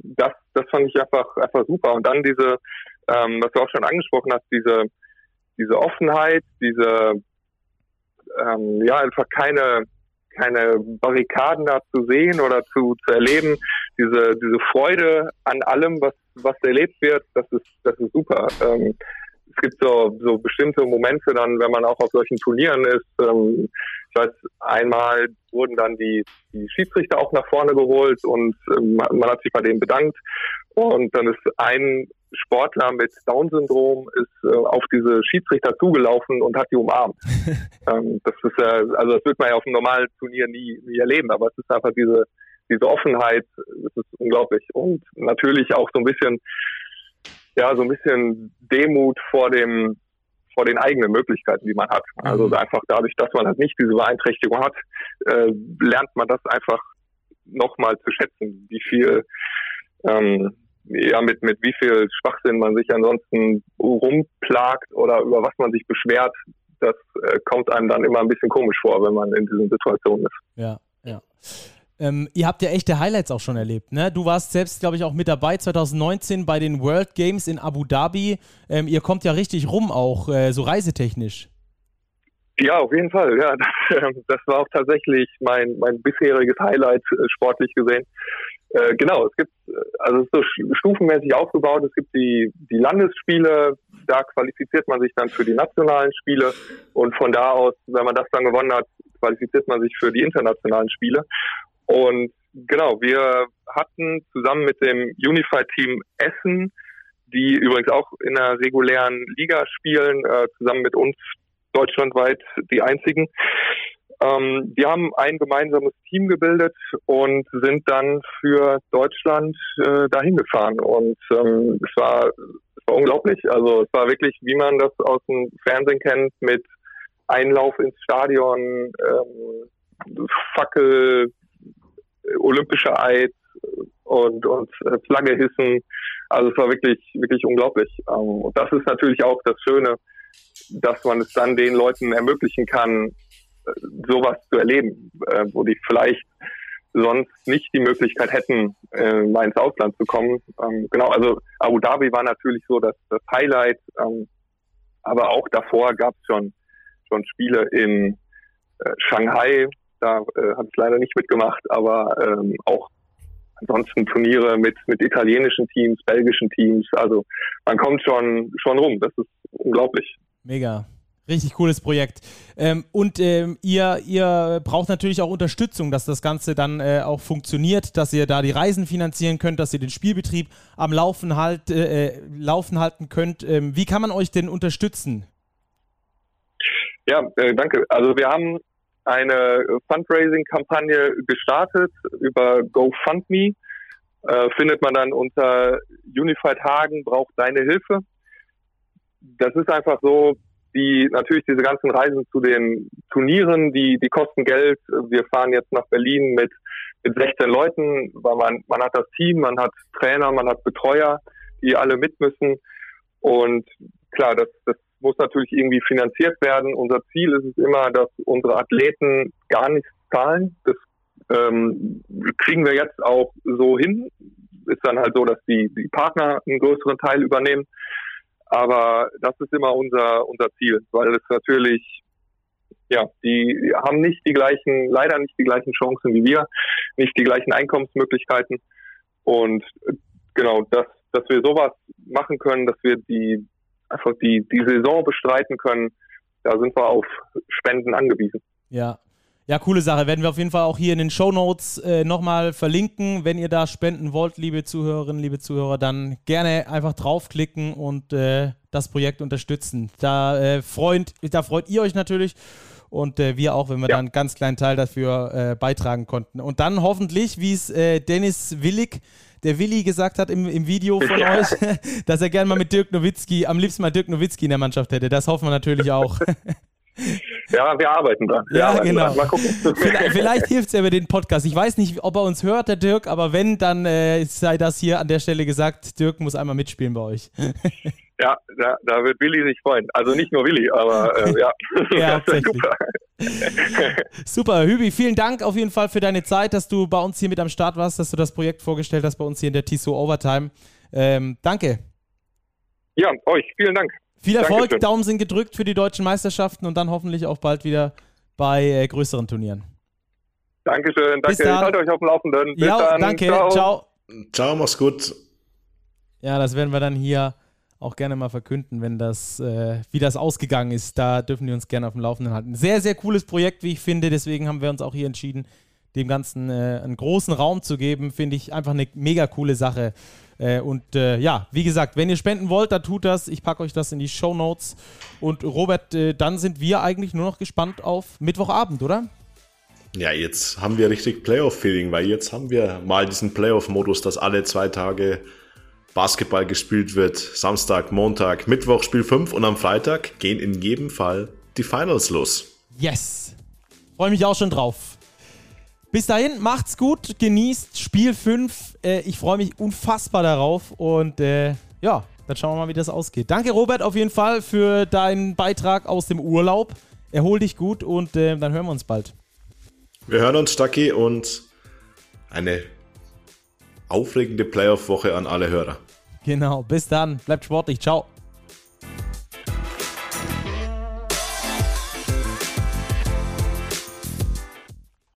das, das fand ich einfach, einfach super. Und dann diese, ähm, was du auch schon angesprochen hast, diese, diese Offenheit, diese, ähm, ja, einfach keine, keine Barrikaden da zu sehen oder zu, zu erleben, diese, diese Freude an allem, was, was erlebt wird, das ist, das ist super. Ähm, es gibt so, so bestimmte Momente dann, wenn man auch auf solchen Turnieren ist. Ähm, ich weiß, einmal wurden dann die, die Schiedsrichter auch nach vorne geholt und ähm, man hat sich bei denen bedankt. Und dann ist ein Sportler mit Down-Syndrom ist äh, auf diese Schiedsrichter zugelaufen und hat die umarmt. ähm, das ist ja, also das wird man ja auf einem normalen Turnier nie, nie erleben, aber es ist einfach diese, diese Offenheit, das ist unglaublich. Und natürlich auch so ein bisschen, ja, so ein bisschen Demut vor dem, vor den eigenen Möglichkeiten, die man hat. Also mhm. einfach dadurch, dass man halt nicht diese Beeinträchtigung hat, äh, lernt man das einfach nochmal zu schätzen, wie viel ähm, ja, mit, mit wie viel Schwachsinn man sich ansonsten rumplagt oder über was man sich beschwert, das äh, kommt einem dann immer ein bisschen komisch vor, wenn man in diesen Situationen ist. Ja, ja. Ähm, ihr habt ja echte Highlights auch schon erlebt, ne? Du warst selbst, glaube ich, auch mit dabei 2019 bei den World Games in Abu Dhabi. Ähm, ihr kommt ja richtig rum, auch äh, so reisetechnisch. Ja, auf jeden Fall. Ja, das, das war auch tatsächlich mein, mein bisheriges Highlight äh, sportlich gesehen. Äh, genau, es gibt, äh, also es ist so stufenmäßig aufgebaut. Es gibt die, die Landesspiele, da qualifiziert man sich dann für die nationalen Spiele und von da aus, wenn man das dann gewonnen hat, qualifiziert man sich für die internationalen Spiele. Und genau, wir hatten zusammen mit dem Unified Team Essen, die übrigens auch in der regulären Liga spielen, äh, zusammen mit uns deutschlandweit die einzigen, ähm, wir haben ein gemeinsames Team gebildet und sind dann für Deutschland äh, dahin gefahren. Und ähm, es, war, es war unglaublich. Also es war wirklich, wie man das aus dem Fernsehen kennt, mit Einlauf ins Stadion, ähm, Fackel, olympischer Eid und, und äh, Flagge hissen. Also es war wirklich, wirklich unglaublich. Ähm, und das ist natürlich auch das Schöne, dass man es dann den Leuten ermöglichen kann, sowas zu erleben, äh, wo die vielleicht sonst nicht die Möglichkeit hätten, äh, mal ins Ausland zu kommen. Ähm, genau, also Abu Dhabi war natürlich so das, das Highlight, ähm, aber auch davor gab es schon, schon Spiele in äh, Shanghai, da äh, habe ich leider nicht mitgemacht, aber ähm, auch ansonsten Turniere mit, mit italienischen Teams, belgischen Teams, also man kommt schon, schon rum, das ist unglaublich. Mega. Richtig cooles Projekt. Ähm, und ähm, ihr, ihr braucht natürlich auch Unterstützung, dass das Ganze dann äh, auch funktioniert, dass ihr da die Reisen finanzieren könnt, dass ihr den Spielbetrieb am Laufen, halt, äh, Laufen halten könnt. Ähm, wie kann man euch denn unterstützen? Ja, äh, danke. Also wir haben eine Fundraising-Kampagne gestartet über GoFundMe. Äh, findet man dann unter Unified Hagen braucht deine Hilfe. Das ist einfach so, die natürlich diese ganzen Reisen zu den Turnieren, die, die kosten Geld. Wir fahren jetzt nach Berlin mit, mit 16 Leuten, weil man, man hat das Team, man hat Trainer, man hat Betreuer, die alle mit müssen. Und klar, das, das muss natürlich irgendwie finanziert werden. Unser Ziel ist es immer, dass unsere Athleten gar nichts zahlen. Das ähm, kriegen wir jetzt auch so hin. Ist dann halt so, dass die, die Partner einen größeren Teil übernehmen. Aber das ist immer unser, unser Ziel, weil es natürlich, ja, die haben nicht die gleichen, leider nicht die gleichen Chancen wie wir, nicht die gleichen Einkommensmöglichkeiten. Und genau, dass, dass wir sowas machen können, dass wir die, einfach die, die Saison bestreiten können, da sind wir auf Spenden angewiesen. Ja, ja, coole Sache. Werden wir auf jeden Fall auch hier in den Show Notes äh, nochmal verlinken. Wenn ihr da spenden wollt, liebe Zuhörerinnen, liebe Zuhörer, dann gerne einfach draufklicken und äh, das Projekt unterstützen. Da, äh, freut, da freut ihr euch natürlich und äh, wir auch, wenn wir ja. da einen ganz kleinen Teil dafür äh, beitragen konnten. Und dann hoffentlich, wie es äh, Dennis Willig, der Willi gesagt hat im, im Video von ja. euch, dass er gerne mal mit Dirk Nowitzki, am liebsten mal Dirk Nowitzki in der Mannschaft hätte. Das hoffen wir natürlich auch. Ja, wir arbeiten dran. Wir ja, arbeiten genau. Dran. Mal gucken. Vielleicht, vielleicht hilft es ja über den Podcast. Ich weiß nicht, ob er uns hört, der Dirk, aber wenn, dann äh, sei das hier an der Stelle gesagt. Dirk muss einmal mitspielen bei euch. Ja, da, da wird Willi sich freuen. Also nicht nur Willi, aber äh, ja. Ja, super. Super, Hübi, vielen Dank auf jeden Fall für deine Zeit, dass du bei uns hier mit am Start warst, dass du das Projekt vorgestellt hast bei uns hier in der TISO Overtime. Ähm, danke. Ja, euch, vielen Dank. Viel Erfolg, Dankeschön. Daumen sind gedrückt für die deutschen Meisterschaften und dann hoffentlich auch bald wieder bei äh, größeren Turnieren. Dankeschön, Bis danke. dann. Ich halte euch auf dem Laufenden. Bis ja, dann. danke. Ciao. Ciao. Ciao, mach's gut. Ja, das werden wir dann hier auch gerne mal verkünden, wenn das, äh, wie das ausgegangen ist. Da dürfen die uns gerne auf dem Laufenden halten. Sehr, sehr cooles Projekt, wie ich finde. Deswegen haben wir uns auch hier entschieden, dem Ganzen äh, einen großen Raum zu geben. Finde ich einfach eine mega coole Sache. Äh, und äh, ja, wie gesagt, wenn ihr spenden wollt, dann tut das. Ich packe euch das in die Show Notes. Und Robert, äh, dann sind wir eigentlich nur noch gespannt auf Mittwochabend, oder? Ja, jetzt haben wir richtig Playoff-Feeling, weil jetzt haben wir mal diesen Playoff-Modus, dass alle zwei Tage Basketball gespielt wird. Samstag, Montag, Mittwoch Spiel 5 und am Freitag gehen in jedem Fall die Finals los. Yes. Freue mich auch schon drauf. Bis dahin, macht's gut, genießt Spiel 5. Äh, ich freue mich unfassbar darauf und äh, ja, dann schauen wir mal, wie das ausgeht. Danke, Robert, auf jeden Fall für deinen Beitrag aus dem Urlaub. Erhol dich gut und äh, dann hören wir uns bald. Wir hören uns, Stucky, und eine aufregende Playoff-Woche an alle Hörer. Genau, bis dann. Bleibt sportlich. Ciao.